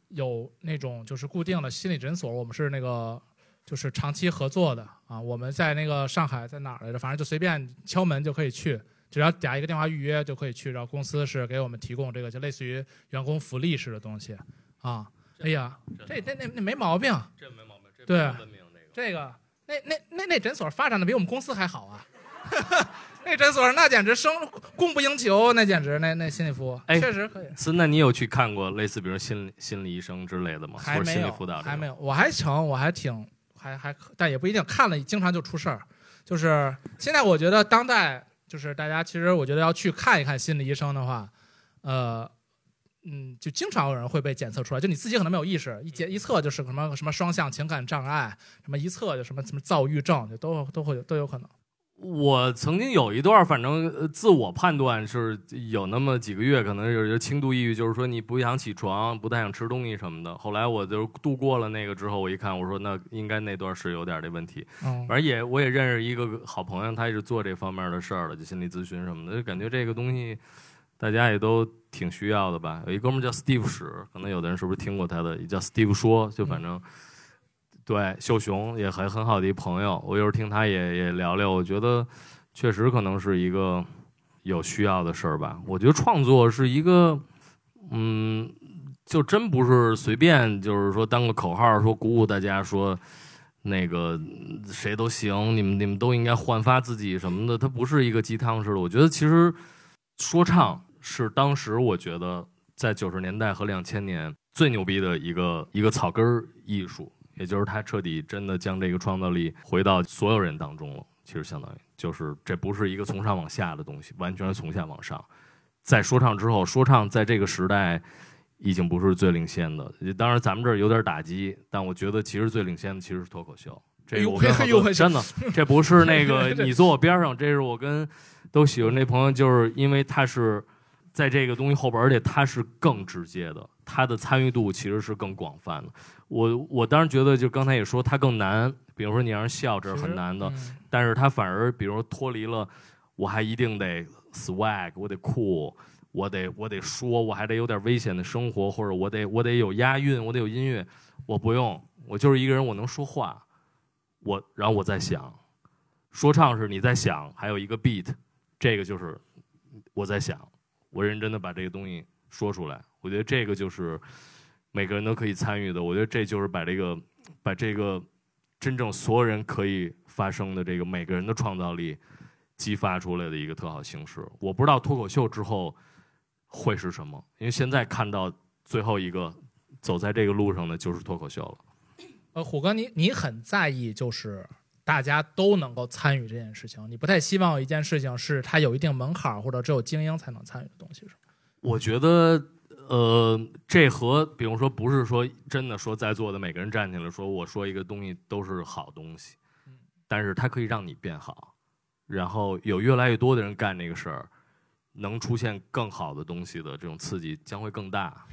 有那种就是固定的心理诊所，我们是那个就是长期合作的啊。我们在那个上海在哪儿来着？反正就随便敲门就可以去，只要打一个电话预约就可以去。然后公司是给我们提供这个就类似于员工福利式的东西啊。哎呀，这这那那没毛病，这没毛病，这对文明这个。那那那那诊所发展的比我们公司还好啊。那诊所那简直生供不应求，那简直那那心理服务哎确实可以。是，那你有去看过类似比如心理心理医生之类的吗？还没有心理辅导，有。还没有，我还成，我还挺还还可，但也不一定看了，经常就出事儿。就是现在，我觉得当代就是大家其实我觉得要去看一看心理医生的话，呃，嗯，就经常有人会被检测出来，就你自己可能没有意识，一检一测就是什么什么双向情感障碍，什么一测就什么什么躁郁症，就都都会有都有可能。我曾经有一段，反正呃自我判断是有那么几个月，可能有有轻度抑郁，就是说你不想起床，不太想吃东西什么的。后来我就度过了那个之后，我一看，我说那应该那段是有点这问题。嗯反正也我也认识一个好朋友，他也是做这方面的事儿的，就心理咨询什么的，就感觉这个东西大家也都挺需要的吧。有一哥们儿叫 Steve 史，可能有的人是不是听过他的，也叫 Steve 说，就反正。对，秀雄也很很好的一朋友，我有时候听他也也聊聊，我觉得确实可能是一个有需要的事儿吧。我觉得创作是一个，嗯，就真不是随便就是说当个口号，说鼓舞大家说那个嗯谁都行，你们你们都应该焕发自己什么的，它不是一个鸡汤式的。我觉得其实说唱是当时我觉得在九十年代和两千年最牛逼的一个一个草根儿艺术。也就是他彻底真的将这个创造力回到所有人当中了。其实相当于就是这不是一个从上往下的东西，完全是从下往上。在说唱之后，说唱在这个时代已经不是最领先的。当然，咱们这儿有点打击，但我觉得其实最领先的其实是脱口秀。这个我跟真的，这不是那个 你坐我边上，这是我跟都喜欢这朋友，就是因为他是在这个东西后边，而且它是更直接的，它的参与度其实是更广泛的。我我当然觉得，就刚才也说它更难，比如说你让人笑，这是很难的，嗯但是它反而比如说脱离了，我还一定得 swag，我得酷，我得我得说，我还得有点危险的生活，或者我得我得有押韵，我得有音乐，我不用，我就是一个人，我能说话，我然后我在想，说唱是你在想，还有一个 beat，这个就是我在想，我认真的把这个东西说出来，我觉得这个就是每个人都可以参与的，我觉得这就是把这个把这个真正所有人可以发生的这个每个人的创造力激发出来的一个特好形式。我不知道脱口秀之后会是什么，因为现在看到最后一个走在这个路上的就是脱口秀了。呃，虎哥，你你很在意就是大家都能够参与这件事情，你不太希望有一件事情是它有一定门槛儿或者只有精英才能参与的东西，是吗？我觉得，呃，这和比如说不是说真的说在座的每个人站起来说我说一个东西都是好东西，但是它可以让你变好，然后有越来越多的人干这个事儿，能出现更好的东西的这种刺激将会更大。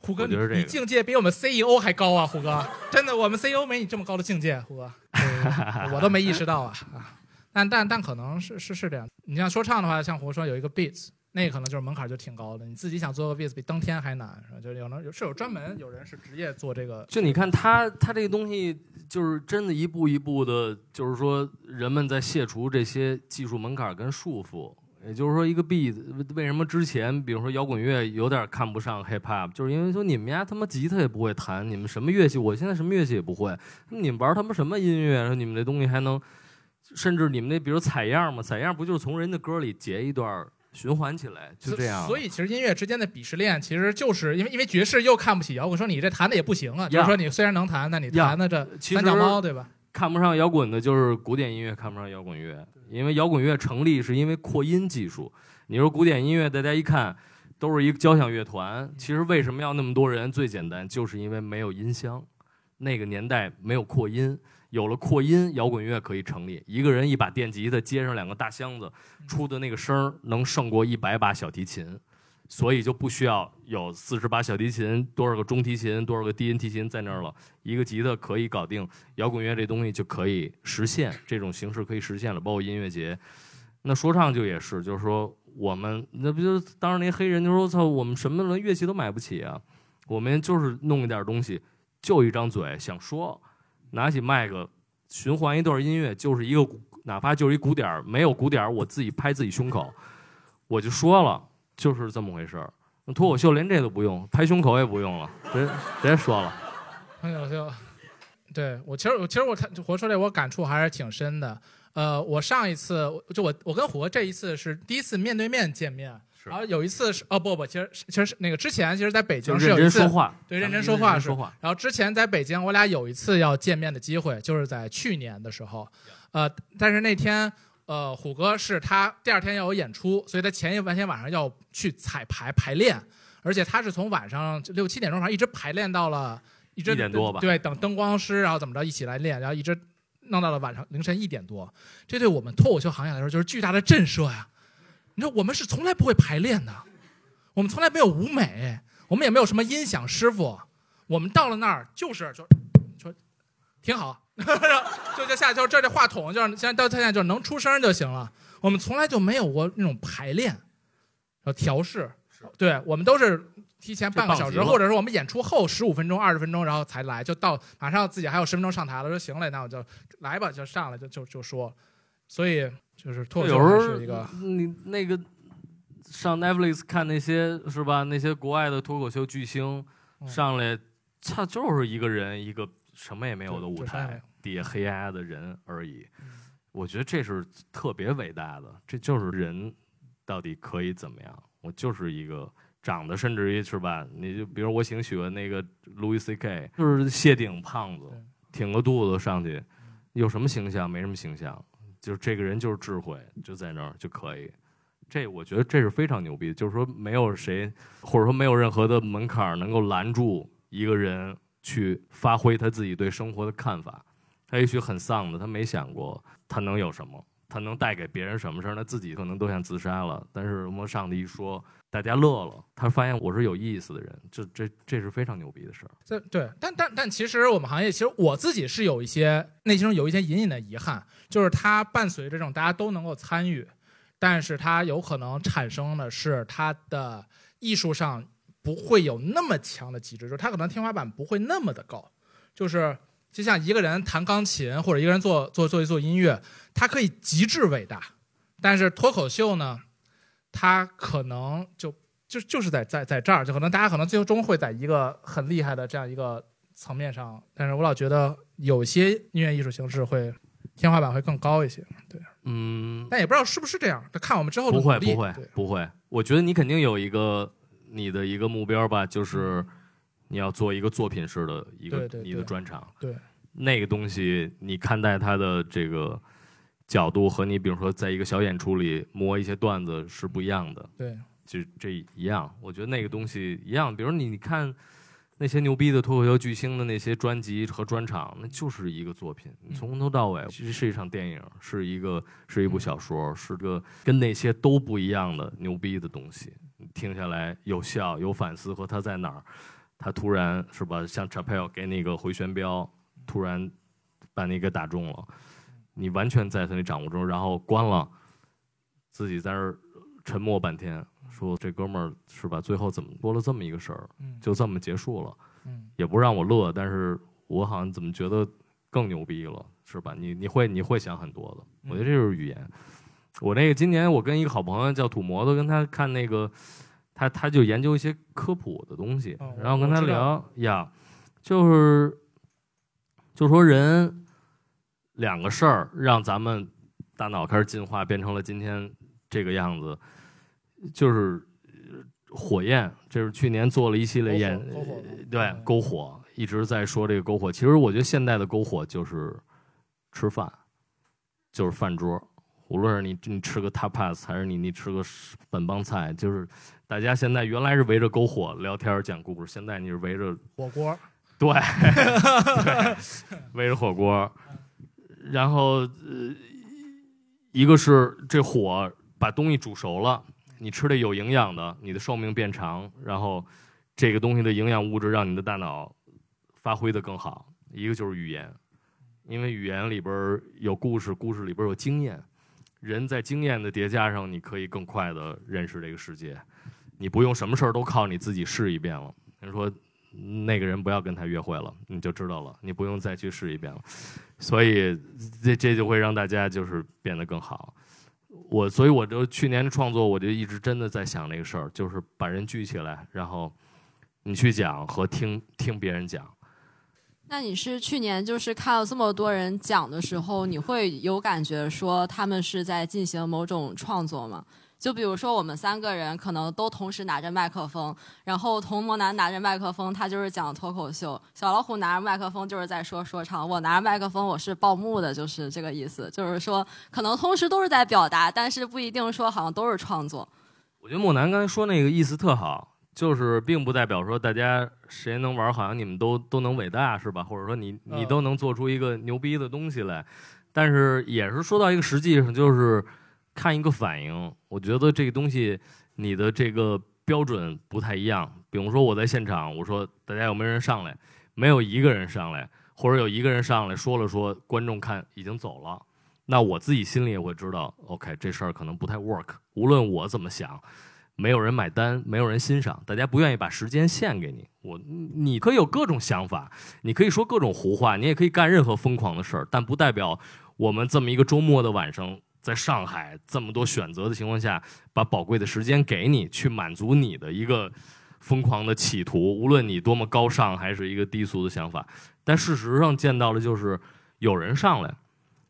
虎哥，你境界比我们 CEO 还高啊，虎哥，真的，我们 CEO 没你这么高的境界，虎哥，呃 我都没意识到啊啊！但但但可能是是是这样。你像说唱的话，像虎哥说有一个 beats，那个可能就是门槛就挺高的，你自己想做个 beats 比登天还难，是吧？就有能有是有专门有人是职业做这个，就你看他他这个东西，就是真的一步一步的，就是说人们在卸除这些技术门槛跟束缚。也就是说，一个 beat 为什么之前，比如说摇滚乐有点看不上 hip hop，就是因为说你们家他妈吉他也不会弹，你们什么乐器，我现在什么乐器也不会，你们玩他妈什么音乐？说你们这东西还能，甚至你们那比如采样嘛，采样不就是从人的歌里截一段循环起来，就这样。所以其实音乐之间的鄙视链，其实就是因为因为爵士又看不起摇滚，说你这弹的也不行啊，就是说你虽然能弹，那你弹的这三脚猫对吧？看不上摇滚的就是古典音乐，看不上摇滚乐，因为摇滚乐成立是因为扩音技术。你说古典音乐，大家一看都是一个交响乐团，其实为什么要那么多人？最简单就是因为没有音箱，那个年代没有扩音，有了扩音，摇滚乐可以成立。一个人一把电吉他接上两个大箱子，出的那个声儿能胜过一百把小提琴。所以就不需要有四十把小提琴，多少个中提琴，多少个低音提琴在那儿了。一个吉他可以搞定摇滚乐这东西就可以实现这种形式可以实现了，包括音乐节。那说唱就也是，就是说我们那不就当时那黑人就说操，我们什么乐器都买不起啊，我们就是弄一点东西，就一张嘴想说，拿起麦克循环一段音乐，就是一个哪怕就是一鼓点没有鼓点我自己拍自己胸口，我就说了。就是这么回事儿，脱口秀连这都不用，拍胸口也不用了，别别说了。脱口秀，对我其实我其实我看活出来我感触还是挺深的。呃，我上一次就我我跟虎哥这一次是第一次面对面见面，然后有一次是哦不不，其实其实是那个之前其实在北京是有一次对认真说话是，然后之前在北京我俩有一次要见面的机会，就是在去年的时候，呃，但是那天。呃，虎哥是他第二天要有演出，所以他前一半天晚上要去彩排排练，而且他是从晚上六七点钟上一直排练到了一点多吧，对，等灯光师然后怎么着一起来练，然后一直弄到了晚上凌晨一点多。这对我们脱口秀行业来说就是巨大的震慑呀！你说我们是从来不会排练的，我们从来没有舞美，我们也没有什么音响师傅，我们到了那儿就是就说挺好。就就下就这这话筒，就是现在到现在就是能出声就行了。我们从来就没有过那种排练，要调试。对我们都是提前半个小时，或者是我们演出后十五分钟、二十分钟，然后才来，就到马上自己还有十分钟上台了，说行了，那我就来吧，就上来就就就说。所以就是脱口秀是一个，你那个上 Netflix 看那些是吧？那些国外的脱口秀巨星上来，他就是一个人一个。什么也没有的舞台，底下黑压压的人而已。我觉得这是特别伟大的，这就是人到底可以怎么样？我就是一个长得甚至于是吧？你就比如我挺喜欢那个 Louis C.K.，就是谢顶胖子，挺个肚子上去，有什么形象？没什么形象，就是这个人就是智慧，就在那儿就可以。这我觉得这是非常牛逼，就是说没有谁，或者说没有任何的门槛能够拦住一个人。去发挥他自己对生活的看法，他也许很丧的，他没想过他能有什么，他能带给别人什么事儿，他自己可能都想自杀了。但是我们上帝一说，大家乐了，他发现我是有意思的人，这这这是非常牛逼的事儿。这对，但但但其实我们行业，其实我自己是有一些内心中有一些隐隐的遗憾，就是它伴随这种大家都能够参与，但是它有可能产生的是它的艺术上。不会有那么强的极致，就是他可能天花板不会那么的高，就是就像一个人弹钢琴或者一个人做做做一做音乐，他可以极致伟大，但是脱口秀呢，他可能就就就是在在在这儿，就可能大家可能最终会在一个很厉害的这样一个层面上，但是我老觉得有些音乐艺术形式会天花板会更高一些，对，嗯，但也不知道是不是这样，看我们之后不会不会不会，我觉得你肯定有一个。你的一个目标吧，就是你要做一个作品式的一个你的专场。对，那个东西你看待它的这个角度和你比如说在一个小演出里磨一些段子是不一样的。对，就这一样，我觉得那个东西一样。比如你你看那些牛逼的脱口秀巨星的那些专辑和专场，那就是一个作品，从头到尾其实是一场电影，是一个是一部小说，是个跟那些都不一样的牛逼的东西。听下来有笑有反思和他在哪儿，他突然是吧？像 Chapel 给那个回旋镖，突然把你给打中了，你完全在他那掌握中，然后关了，自己在那儿沉默半天，说这哥们儿是吧？最后怎么多了这么一个事儿，就这么结束了，也不让我乐，但是我好像怎么觉得更牛逼了，是吧？你你会你会想很多的，我觉得这就是语言。我那个今年我跟一个好朋友叫土摩托，跟他看那个，他他就研究一些科普的东西，哦然后跟他聊呀，就是就说人两个事儿让咱们大脑开始进化，变成了今天这个样子，就是呃火焰，这是去年做了一系列演对嗯篝火，一直在说这个篝火。其实我觉得现代的篝火就是吃饭，就是饭桌。无论是你你吃个 tapas，还是你你吃个本帮菜，就是大家现在原来是围着篝火聊天讲故事，现在你是围着火锅，对，对，围着火锅，然后呃，一个是这火把东西煮熟了，你吃的有营养的，你的寿命变长，然后这个东西的营养物质让你的大脑发挥的更好。一个就是语言，因为语言里边有故事，故事里边有经验，人在经验的叠加上，你可以更快的认识这个世界。你不用什么事儿都靠你自己试一遍了。人说那个人不要跟他约会了，你就知道了，你不用再去试一遍了。所以这这就会让大家就是变得更好。我所以我就去年的创作，我就一直真的在想这个事儿，就是把人聚起来，然后你去讲和听听别人讲。那你是去年就是看了这么多人讲的时候，你会有感觉说他们是在进行某种创作吗？就比如说我们三个人可能都同时拿着麦克风，然后童模男拿着麦克风，他就是讲脱口秀；小老虎拿着麦克风就是在说说唱；我拿着麦克风，我是报幕的，就是这个意思。就是说，可能同时都是在表达，但是不一定说好像都是创作。我觉得莫南刚才说那个意思特好，就是并不代表说大家谁能玩，好像你们都都能伟大是吧？或者说你你嗯都能做出一个牛逼的东西来，但是也是说到一个实际上，就是看一个反应。我觉得这个东西你的这个标准不太一样。比如说我在现场，我说大家有没有人上来？没有一个人上来，或者有一个人上来说了说，观众看已经走了。那我自己心里也会知道，OK，这事儿可能不太 work。无论我怎么想，没有人买单，没有人欣赏，大家不愿意把时间献给你。我，你可以有各种想法，你可以说各种胡话，你也可以干任何疯狂的事儿，但不代表我们这么一个周末的晚上，在上海这么多选择的情况下，把宝贵的时间给你，去满足你的一个疯狂的企图。无论你多么高尚，还是一个低俗的想法，但事实上见到的就是有人上来。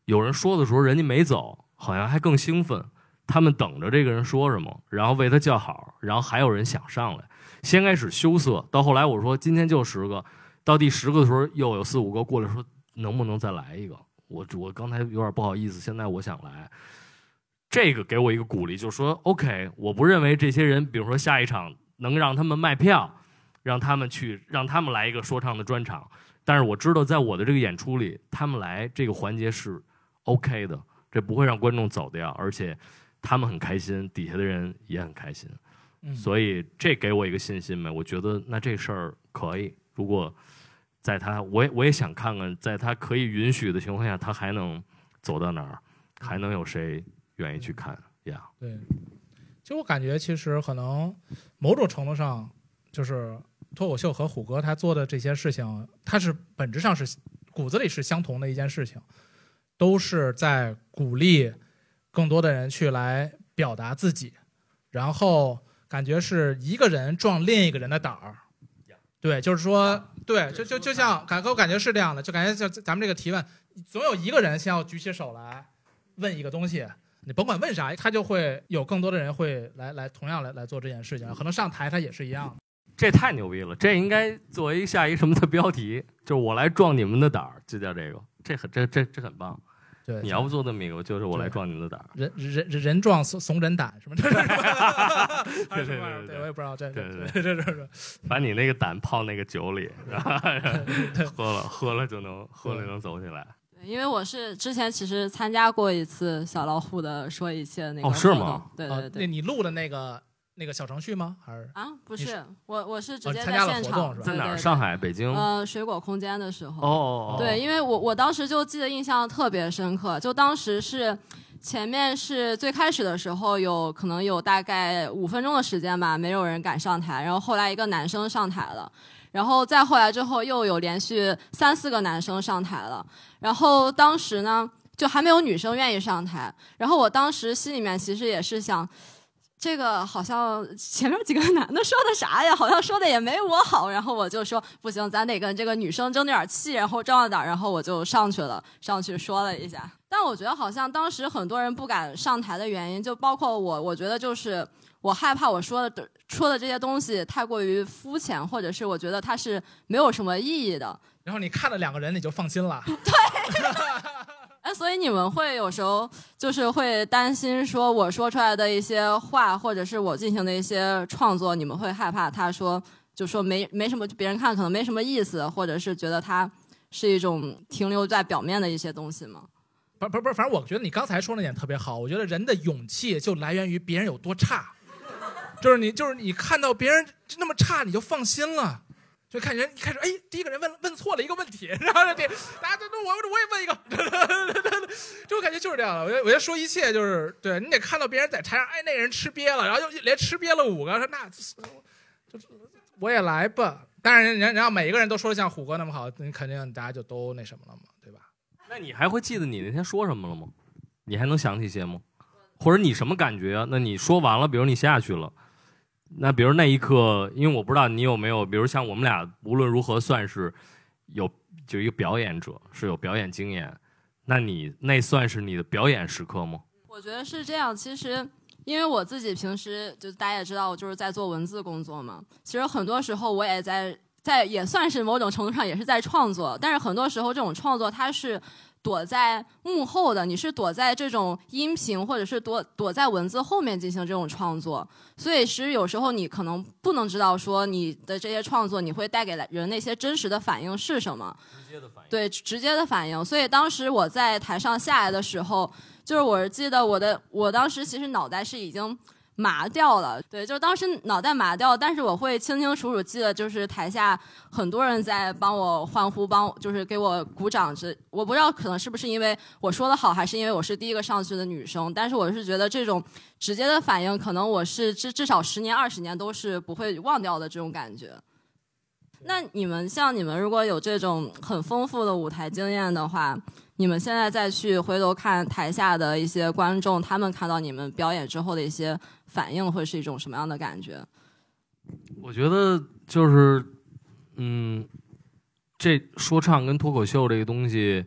有人说的时候，人家没走，好像还更兴奋。他们等着这个人说什么，然后为他叫好，然后还有人想上来。先开始羞涩，到后来我说今天就十个，到第十个的时候又有四五个过来说能不能再来一个？我我刚才有点不好意思，现在我想来。这个给我一个鼓励，就是说 OK，我不认为这些人，比如说下一场能让他们卖票，让他们去让他们来一个说唱的专场，但是我知道在我的这个演出里，他们来这个环节是 OK 的，这不会让观众走掉，而且他们很开心，底下的人也很开心，嗯所以这给我一个信心呗。我觉得那这事儿可以，如果在他，我也我也想看看，在他可以允许的情况下，他还能走到哪儿，还能有谁愿意去看呀？对，其实我感觉，其实可能某种程度上，就是脱口秀和虎哥他做的这些事情，他是本质上是骨子里是相同的一件事情，都是在鼓励更多的人去来表达自己，然后感觉是一个人撞另一个人的胆儿。对，就是说，对，就就就像感给我感觉是这样的，就感觉像咱们这个提问，总有一个人先要举起手来问一个东西，你甭管问啥，他就会有更多的人会来来同样来来做这件事情，可能上台他也是一样的。这太牛逼了！这应该作为下一什么的标题，就是我来壮你们的胆儿，就叫这个。这很这这这很棒。对，你要不做那么一个，就是我来壮你的胆儿。人人人人壮怂怂人胆什么这是什么？对对对我也不知道这对对这这这这把你那个胆泡那个酒里，然后喝了喝了就能喝了就能走起来。对因为我是之前其实参加过一次小老虎的说一切那个哦是吗？对对 对。你录的那个那个小程序吗？还是啊，不你是我，我是直接哦参加了现场活动是吧在哪儿？上海、北京？哦呃，水果空间的时候。哦哦，对，因为我我当时就记得印象特别深刻，就当时是前面是最开始的时候有可能有大概五分钟的时间吧，没有人敢上台，然后后来一个男生上台了。然后再后来之后又有连续三四个男生上台了，然后当时呢就还没有女生愿意上台，然后我当时心里面其实也是想。这个好像前面几个男的说的啥呀？好像说的也没我好。然后我就说不行，咱得跟这个女生争点气，然后壮着胆。然后我就上去了，上去说了一下。但我觉得好像当时很多人不敢上台的原因，就包括我。我觉得就是我害怕我说的说的这些东西太过于肤浅，或者是我觉得它是没有什么意义的。然后你看了两个人，你就放心了。对。哎，所以你们会有时候就是会担心，说我说出来的一些话，或者是我进行的一些创作，你们会害怕他说就说没没什么，别人看可能没什么意思，或者是觉得它是一种停留在表面的一些东西吗？不不不，反正我觉得你刚才说那点特别好。我觉得人的勇气就来源于别人有多差，就是你就是你看到别人那么差，你就放心了。就看人一开始，哎，第一个人问问错了一个问题，然后这大家都我我也问一个，就是这样的。我觉得我觉得说一切就是对你得看到别人在台上，哎，那个人吃瘪了，然后又连吃瘪了五个，说那就我也来吧。但是人人家每一个人都说的像虎哥那么好，你肯定大家就都那什么了嘛，对吧？那你还会记得你那天说什么了吗？你还能想起些吗？或者你什么感觉？那你说完了，比如你下去了。那比如那一刻，因为我不知道你有没有，比如像我们俩无论如何算是有就一个表演者，是有表演经验。那你那算是你的表演时刻吗？我觉得是这样。其实，因为我自己平时就大家也知道，我就是在做文字工作嘛。其实很多时候我也在在也算是某种程度上也是在创作，但是很多时候这种创作它是。躲在幕后的，你是躲在这种音频，或者是躲躲在文字后面进行这种创作，所以其实有时候你可能不能知道说你的这些创作你会带给人那些真实的反应是什么，直接的反应，对直接的反应。所以当时我在台上下来的时候，就是我记得我的，我当时其实脑袋是已经。麻掉了，对，就是当时脑袋麻掉，但是我会清清楚楚记得，就是台下很多人在帮我欢呼，帮就是给我鼓掌。这我不知道，可能是不是因为我说的好，还是因为我是第一个上去的女生。但是我是觉得这种直接的反应，可能我是至至少十年、二十年都是不会忘掉的这种感觉。那你们像你们如果有这种很丰富的舞台经验的话，你们现在再去回头看台下的一些观众，他们看到你们表演之后的一些。反应会是一种什么样的感觉？我觉得就是，嗯，这说唱跟脱口秀这个东西，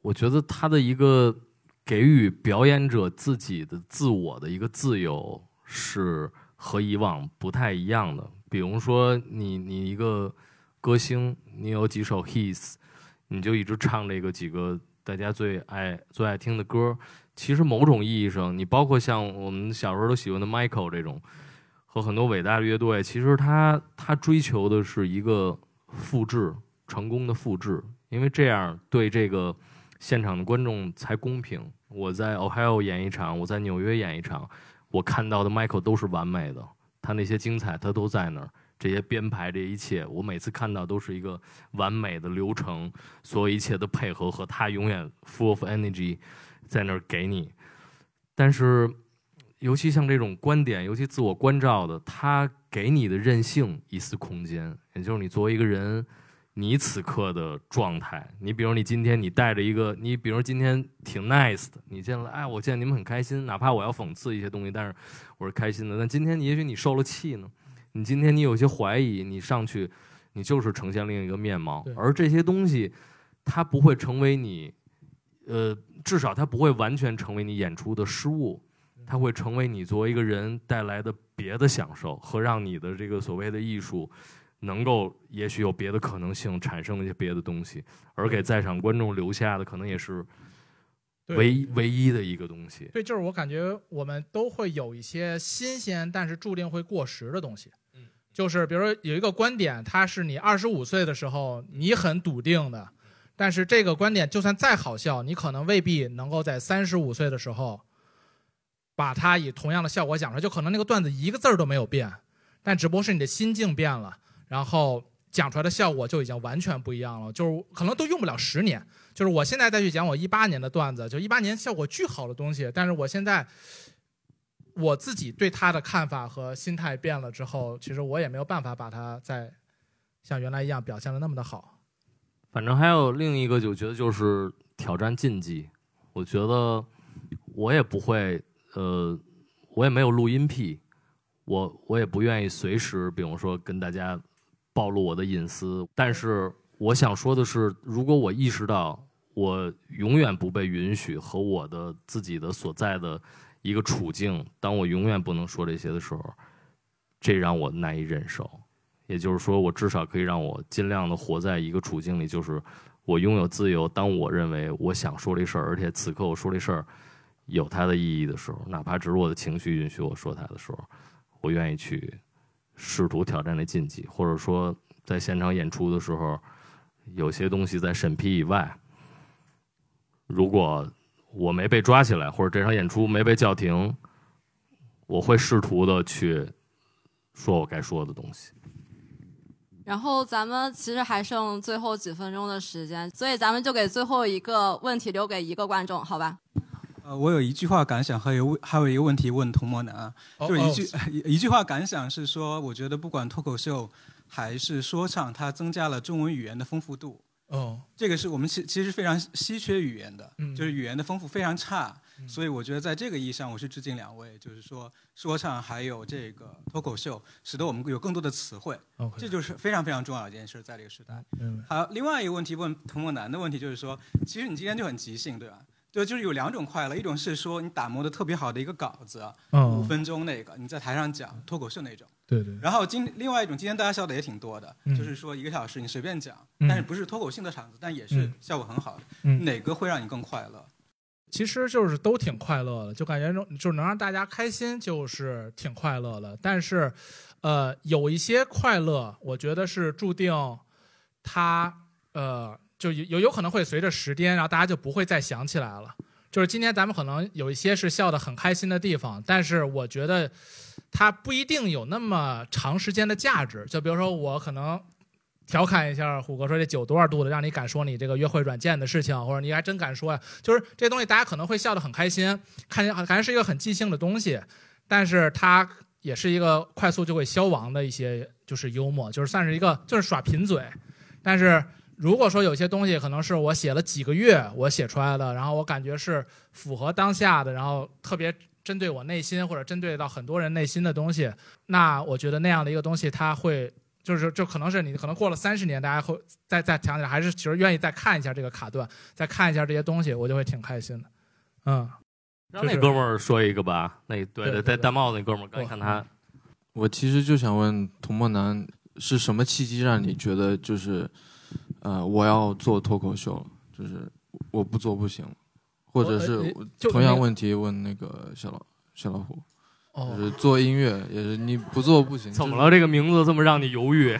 我觉得它的一个给予表演者自己的自我的一个自由是和以往不太一样的。比如说，你你一个歌星，你有几首 hits，你就一直唱这个几个大家最爱最爱听的歌。其实某种意义上，你包括像我们小时候都喜欢的 Michael 这种，和很多伟大的乐队，其实他他追求的是一个复制成功的复制，因为这样对这个现场的观众才公平。我在 Ohio 演一场，我在纽约演一场，我看到的 Michael 都是完美的，他那些精彩他都在那儿，这些编排这一切，我每次看到都是一个完美的流程，所有一切的配合和他永远 full of energy。在那儿给你，但是，尤其像这种观点，尤其自我关照的，他给你的任性一丝空间，也就是你作为一个人，你此刻的状态。你比如你今天你带着一个，你比如今天挺 nice 的，你见了，哎，我见你们很开心，哪怕我要讽刺一些东西，但是我是开心的。但今天你也许你受了气呢，你今天你有些怀疑，你上去，你就是呈现另一个面貌，而这些东西，它不会成为你，呃。至少它不会完全成为你演出的失误，它会成为你作为一个人带来的别的享受和让你的这个所谓的艺术，能够也许有别的可能性产生一些别的东西，而给在场观众留下的可能也是唯唯一的一个东西。对，就是我感觉我们都会有一些新鲜，但是注定会过时的东西。嗯，就是比如说有一个观点，它是你二十五岁的时候你很笃定的。但是这个观点就算再好笑，你可能未必能够在三十五岁的时候，把它以同样的效果讲出来。就可能那个段子一个字儿都没有变，但只不过是你的心境变了，然后讲出来的效果就已经完全不一样了。就是可能都用不了十年。就是我现在再去讲我一八年的段子，就一八年效果巨好的东西，但是我现在我自己对他的看法和心态变了之后，其实我也没有办法把它再像原来一样表现的那么的好。反正还有另一个，就觉得就是挑战禁忌。我觉得我也不会，呃，我也没有录音癖，我我也不愿意随时，比如说跟大家暴露我的隐私。但是我想说的是，如果我意识到我永远不被允许和我的自己的所在的一个处境，当我永远不能说这些的时候，这让我难以忍受。也就是说，我至少可以让我尽量的活在一个处境里，就是我拥有自由。当我认为我想说这事儿，而且此刻我说这事儿有它的意义的时候，哪怕只是我的情绪允许我说它的时候，我愿意去试图挑战那禁忌，或者说在现场演出的时候，有些东西在审批以外，如果我没被抓起来，或者这场演出没被叫停，我会试图的去说我该说的东西。然后咱们其实还剩最后几分钟的时间，所以咱们就给最后一个问题留给一个观众，好吧？呃，我有一句话感想，还有还有一个问题问童漠男啊，就是一句、一 一句话感想是说，我觉得不管脱口秀还是说唱，它增加了中文语言的丰富度。哦，这个是我们其其实非常稀缺语言的，嗯就是语言的丰富非常差，所以我觉得在这个意义上，我是致敬两位，就是说说唱还有这个脱口秀，使得我们有更多的词汇这就是非常非常重要的一件事，在这个时代。嗯。好，另外一个问题问童梦楠的问题就是说，其实你今天就很即兴，对吧？对，就是有两种快乐，一种是说你打磨的特别好的一个稿子，五嗯，分钟那个你在台上讲脱口秀那种。对对，然后今另外一种，今天大家笑的也挺多的，嗯就是说一个小时你随便讲，嗯但是不是脱口秀的场子，但也是嗯效果很好的。嗯哪个会让你更快乐？其实就是都挺快乐的，就感觉能就是能让大家开心，就是挺快乐的。但是，呃，有一些快乐，我觉得是注定它呃，就有有可能会随着时间，然后大家就不会再想起来了。就是今天咱们可能有一些是笑得很开心的地方，但是我觉得它不一定有那么长时间的价值。就比如说我可能调侃一下虎哥说这酒多少度的，让你敢说你这个约会软件的事情，或者你还真敢说呀？就是这东西大家可能会笑得很开心，看见感觉是一个很即兴的东西，但是它也是一个快速就会消亡的一些就是幽默，就是算是一个就是耍贫嘴，但是。如果说有些东西可能是我写了几个月我写出来的，然后我感觉是符合当下的，然后特别针对我内心或者针对到很多人内心的东西，那我觉得那样的一个东西，它会就是就可能是你可能过了三十年，大家会再再想起来，还是其实愿意再看一下这个卡段，再看一下这些东西，我就会挺开心的。嗯，让那哥们儿说一个吧。那对对对戴戴帽子那哥们儿，刚才看他我其实就想问童梦男，是什么契机让你觉得就是，呃，我要做脱口秀，就是我不做不行，或者是同样问题问那个小老小老虎，就哦，是做音乐也是你不做不行，怎么了？这个名字这么让你犹豫？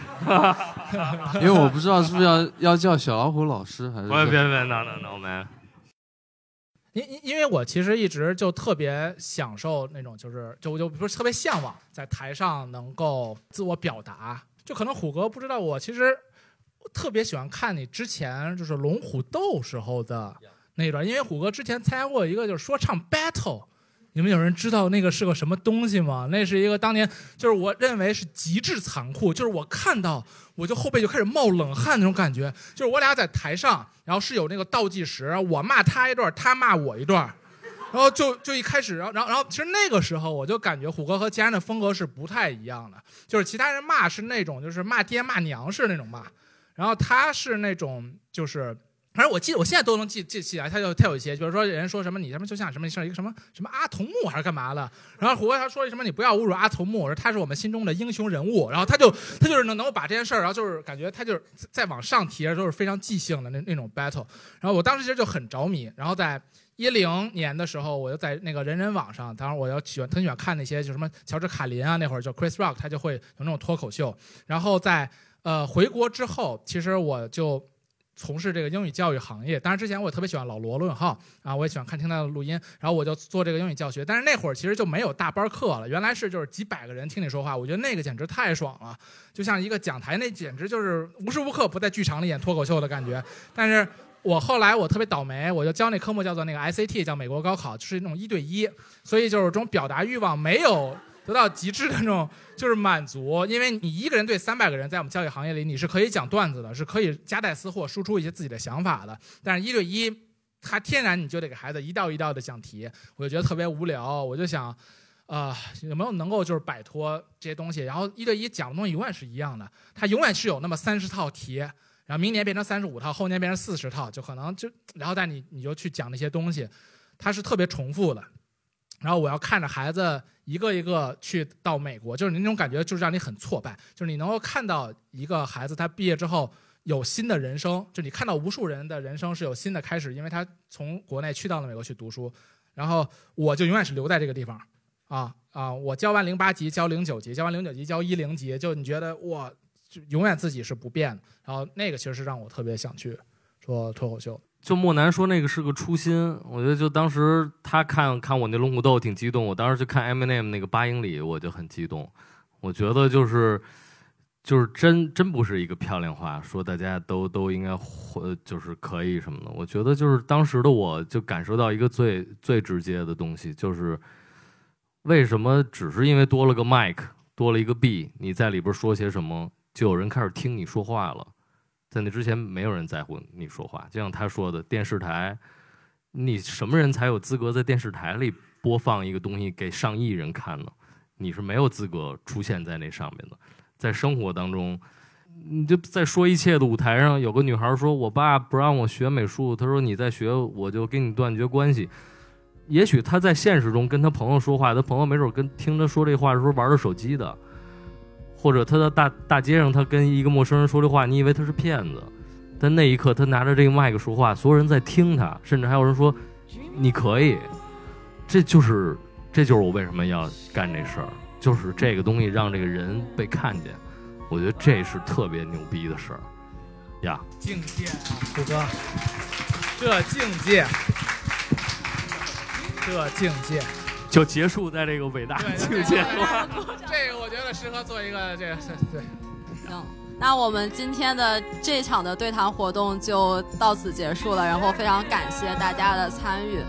因为我不知道是不是要要叫小老虎老师还是别叫别别，no no no man。因因因为我其实一直就特别享受那种，就是就就不是特别向往在台上能够自我表达。就可能虎哥不知道，我其实特别喜欢看你之前就是龙虎斗时候的那一段，因为虎哥之前参加过一个就是说唱 battle。你们有人知道那个是个什么东西吗？那是一个当年就是我认为是极致残酷，就是我看到我就后背就开始冒冷汗那种感觉。就是我俩在台上，然后是有那个倒计时，我骂他一段，他骂我一段，然后就就一开始，然后然后然后其实那个时候我就感觉虎哥和其他人的风格是不太一样的，就是其他人骂是那种就是骂爹骂娘是那种骂，然后他是那种就是。反正我记得，我现在都能记记起来，他就他有一些，比如说人说什么你什么就像什么像一个什么什么阿童木还是干嘛了，然后虎哥他说什么你不要侮辱阿童木，我说他是我们心中的英雄人物，然后他就他就是能能够把这件事儿，然后就是感觉他就是再往上提，都是非常即兴的那那种 battle，然后我当时其实就很着迷，然后在一零年的时候，我就在那个人人网上，当时我要喜欢很喜欢看那些就什么乔治卡林啊，那会儿就 Chris Rock 他就会有那种脱口秀，然后在呃回国之后，其实我就。从事这个英语教育行业，当然之前我特别喜欢老罗罗永浩啊，我也喜欢看听他的录音，然后我就做这个英语教学。但是那会儿其实就没有大班课了，原来是就是几百个人听你说话，我觉得那个简直太爽了，就像一个讲台，那简直就是无时无刻不在剧场里演脱口秀的感觉。但是我后来我特别倒霉，我就教那科目叫做那个 SAT，叫美国高考，就是那种一对一，所以就是这种表达欲望没有得到极致的那种就是满足，因为你一个人对三百个人，在我们教育行业里，你是可以讲段子的，是可以夹带私货，输出一些自己的想法的。但是，一对一，他天然你就得给孩子一道一道的讲题，我就觉得特别无聊。我就想，啊，有没有能够就是摆脱这些东西？然后一对一讲的东西永远是一样的，他永远是有那么三十套题，然后明年变成三十五套，后年变成四十套，就可能就然后但你你就去讲那些东西，它是特别重复的。然后我要看着孩子一个一个去到美国，就是那种感觉，就是让你很挫败。就是你能够看到一个孩子他毕业之后有新的人生，就你看到无数人的人生是有新的开始，因为他从国内去到了美国去读书。然后我就永远是留在这个地方，啊啊！我教完零八级，教零九级，教完零九级，教一零级，就你觉得哇，就永远自己是不变的。然后那个其实是让我特别想去说脱口秀。就莫南说那个是个初心，我觉得就当时他看看我那龙骨斗挺激动，我当时去看 Eminem 那个八英里我就很激动，我觉得就是就是真真不是一个漂亮话，说大家都都应该就是可以什么的，我觉得就是当时的我就感受到一个最最直接的东西，就是为什么只是因为多了个 mic 多了一个 B，你在里边说些什么，就有人开始听你说话了。在那之前，没有人在乎你说话。就像他说的，电视台，你什么人才有资格在电视台里播放一个东西给上亿人看呢？你是没有资格出现在那上面的。在生活当中，你就在说一切的舞台上，有个女孩说：“我爸不让我学美术，他说你在学，我就跟你断绝关系。”也许他在现实中跟他朋友说话，他朋友没准跟听他说这话的时候玩着手机的。或者他在大大街上，他跟一个陌生人说这话，你以为他是骗子，但那一刻他拿着这个麦克说话，所有人在听他，甚至还有人说你可以，这就是这就是我为什么要干这事儿，就是这个东西让这个人被看见，我觉得这是特别牛逼的事儿。呀。境界啊，虎哥，这境界，这境界。就结束在这个伟大境界了。适合做一个这个对。行，那我们今天的这场的对谈活动就到此结束了，然后非常感谢大家的参与。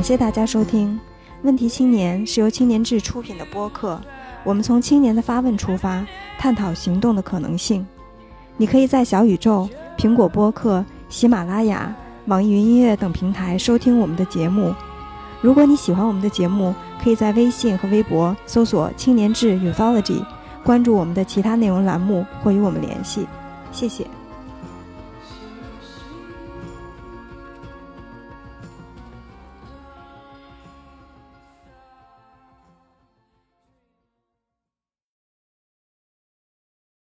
感谢大家收听《问题青年》，是由青年志出品的播客。我们从青年的发问出发，探讨行动的可能性。你可以在小宇宙、苹果播客、喜马拉雅、网易云音乐等平台收听我们的节目。如果你喜欢我们的节目，可以在微信和微博搜索“青年志 Ufology”，关注我们的其他内容栏目或与我们联系。谢谢。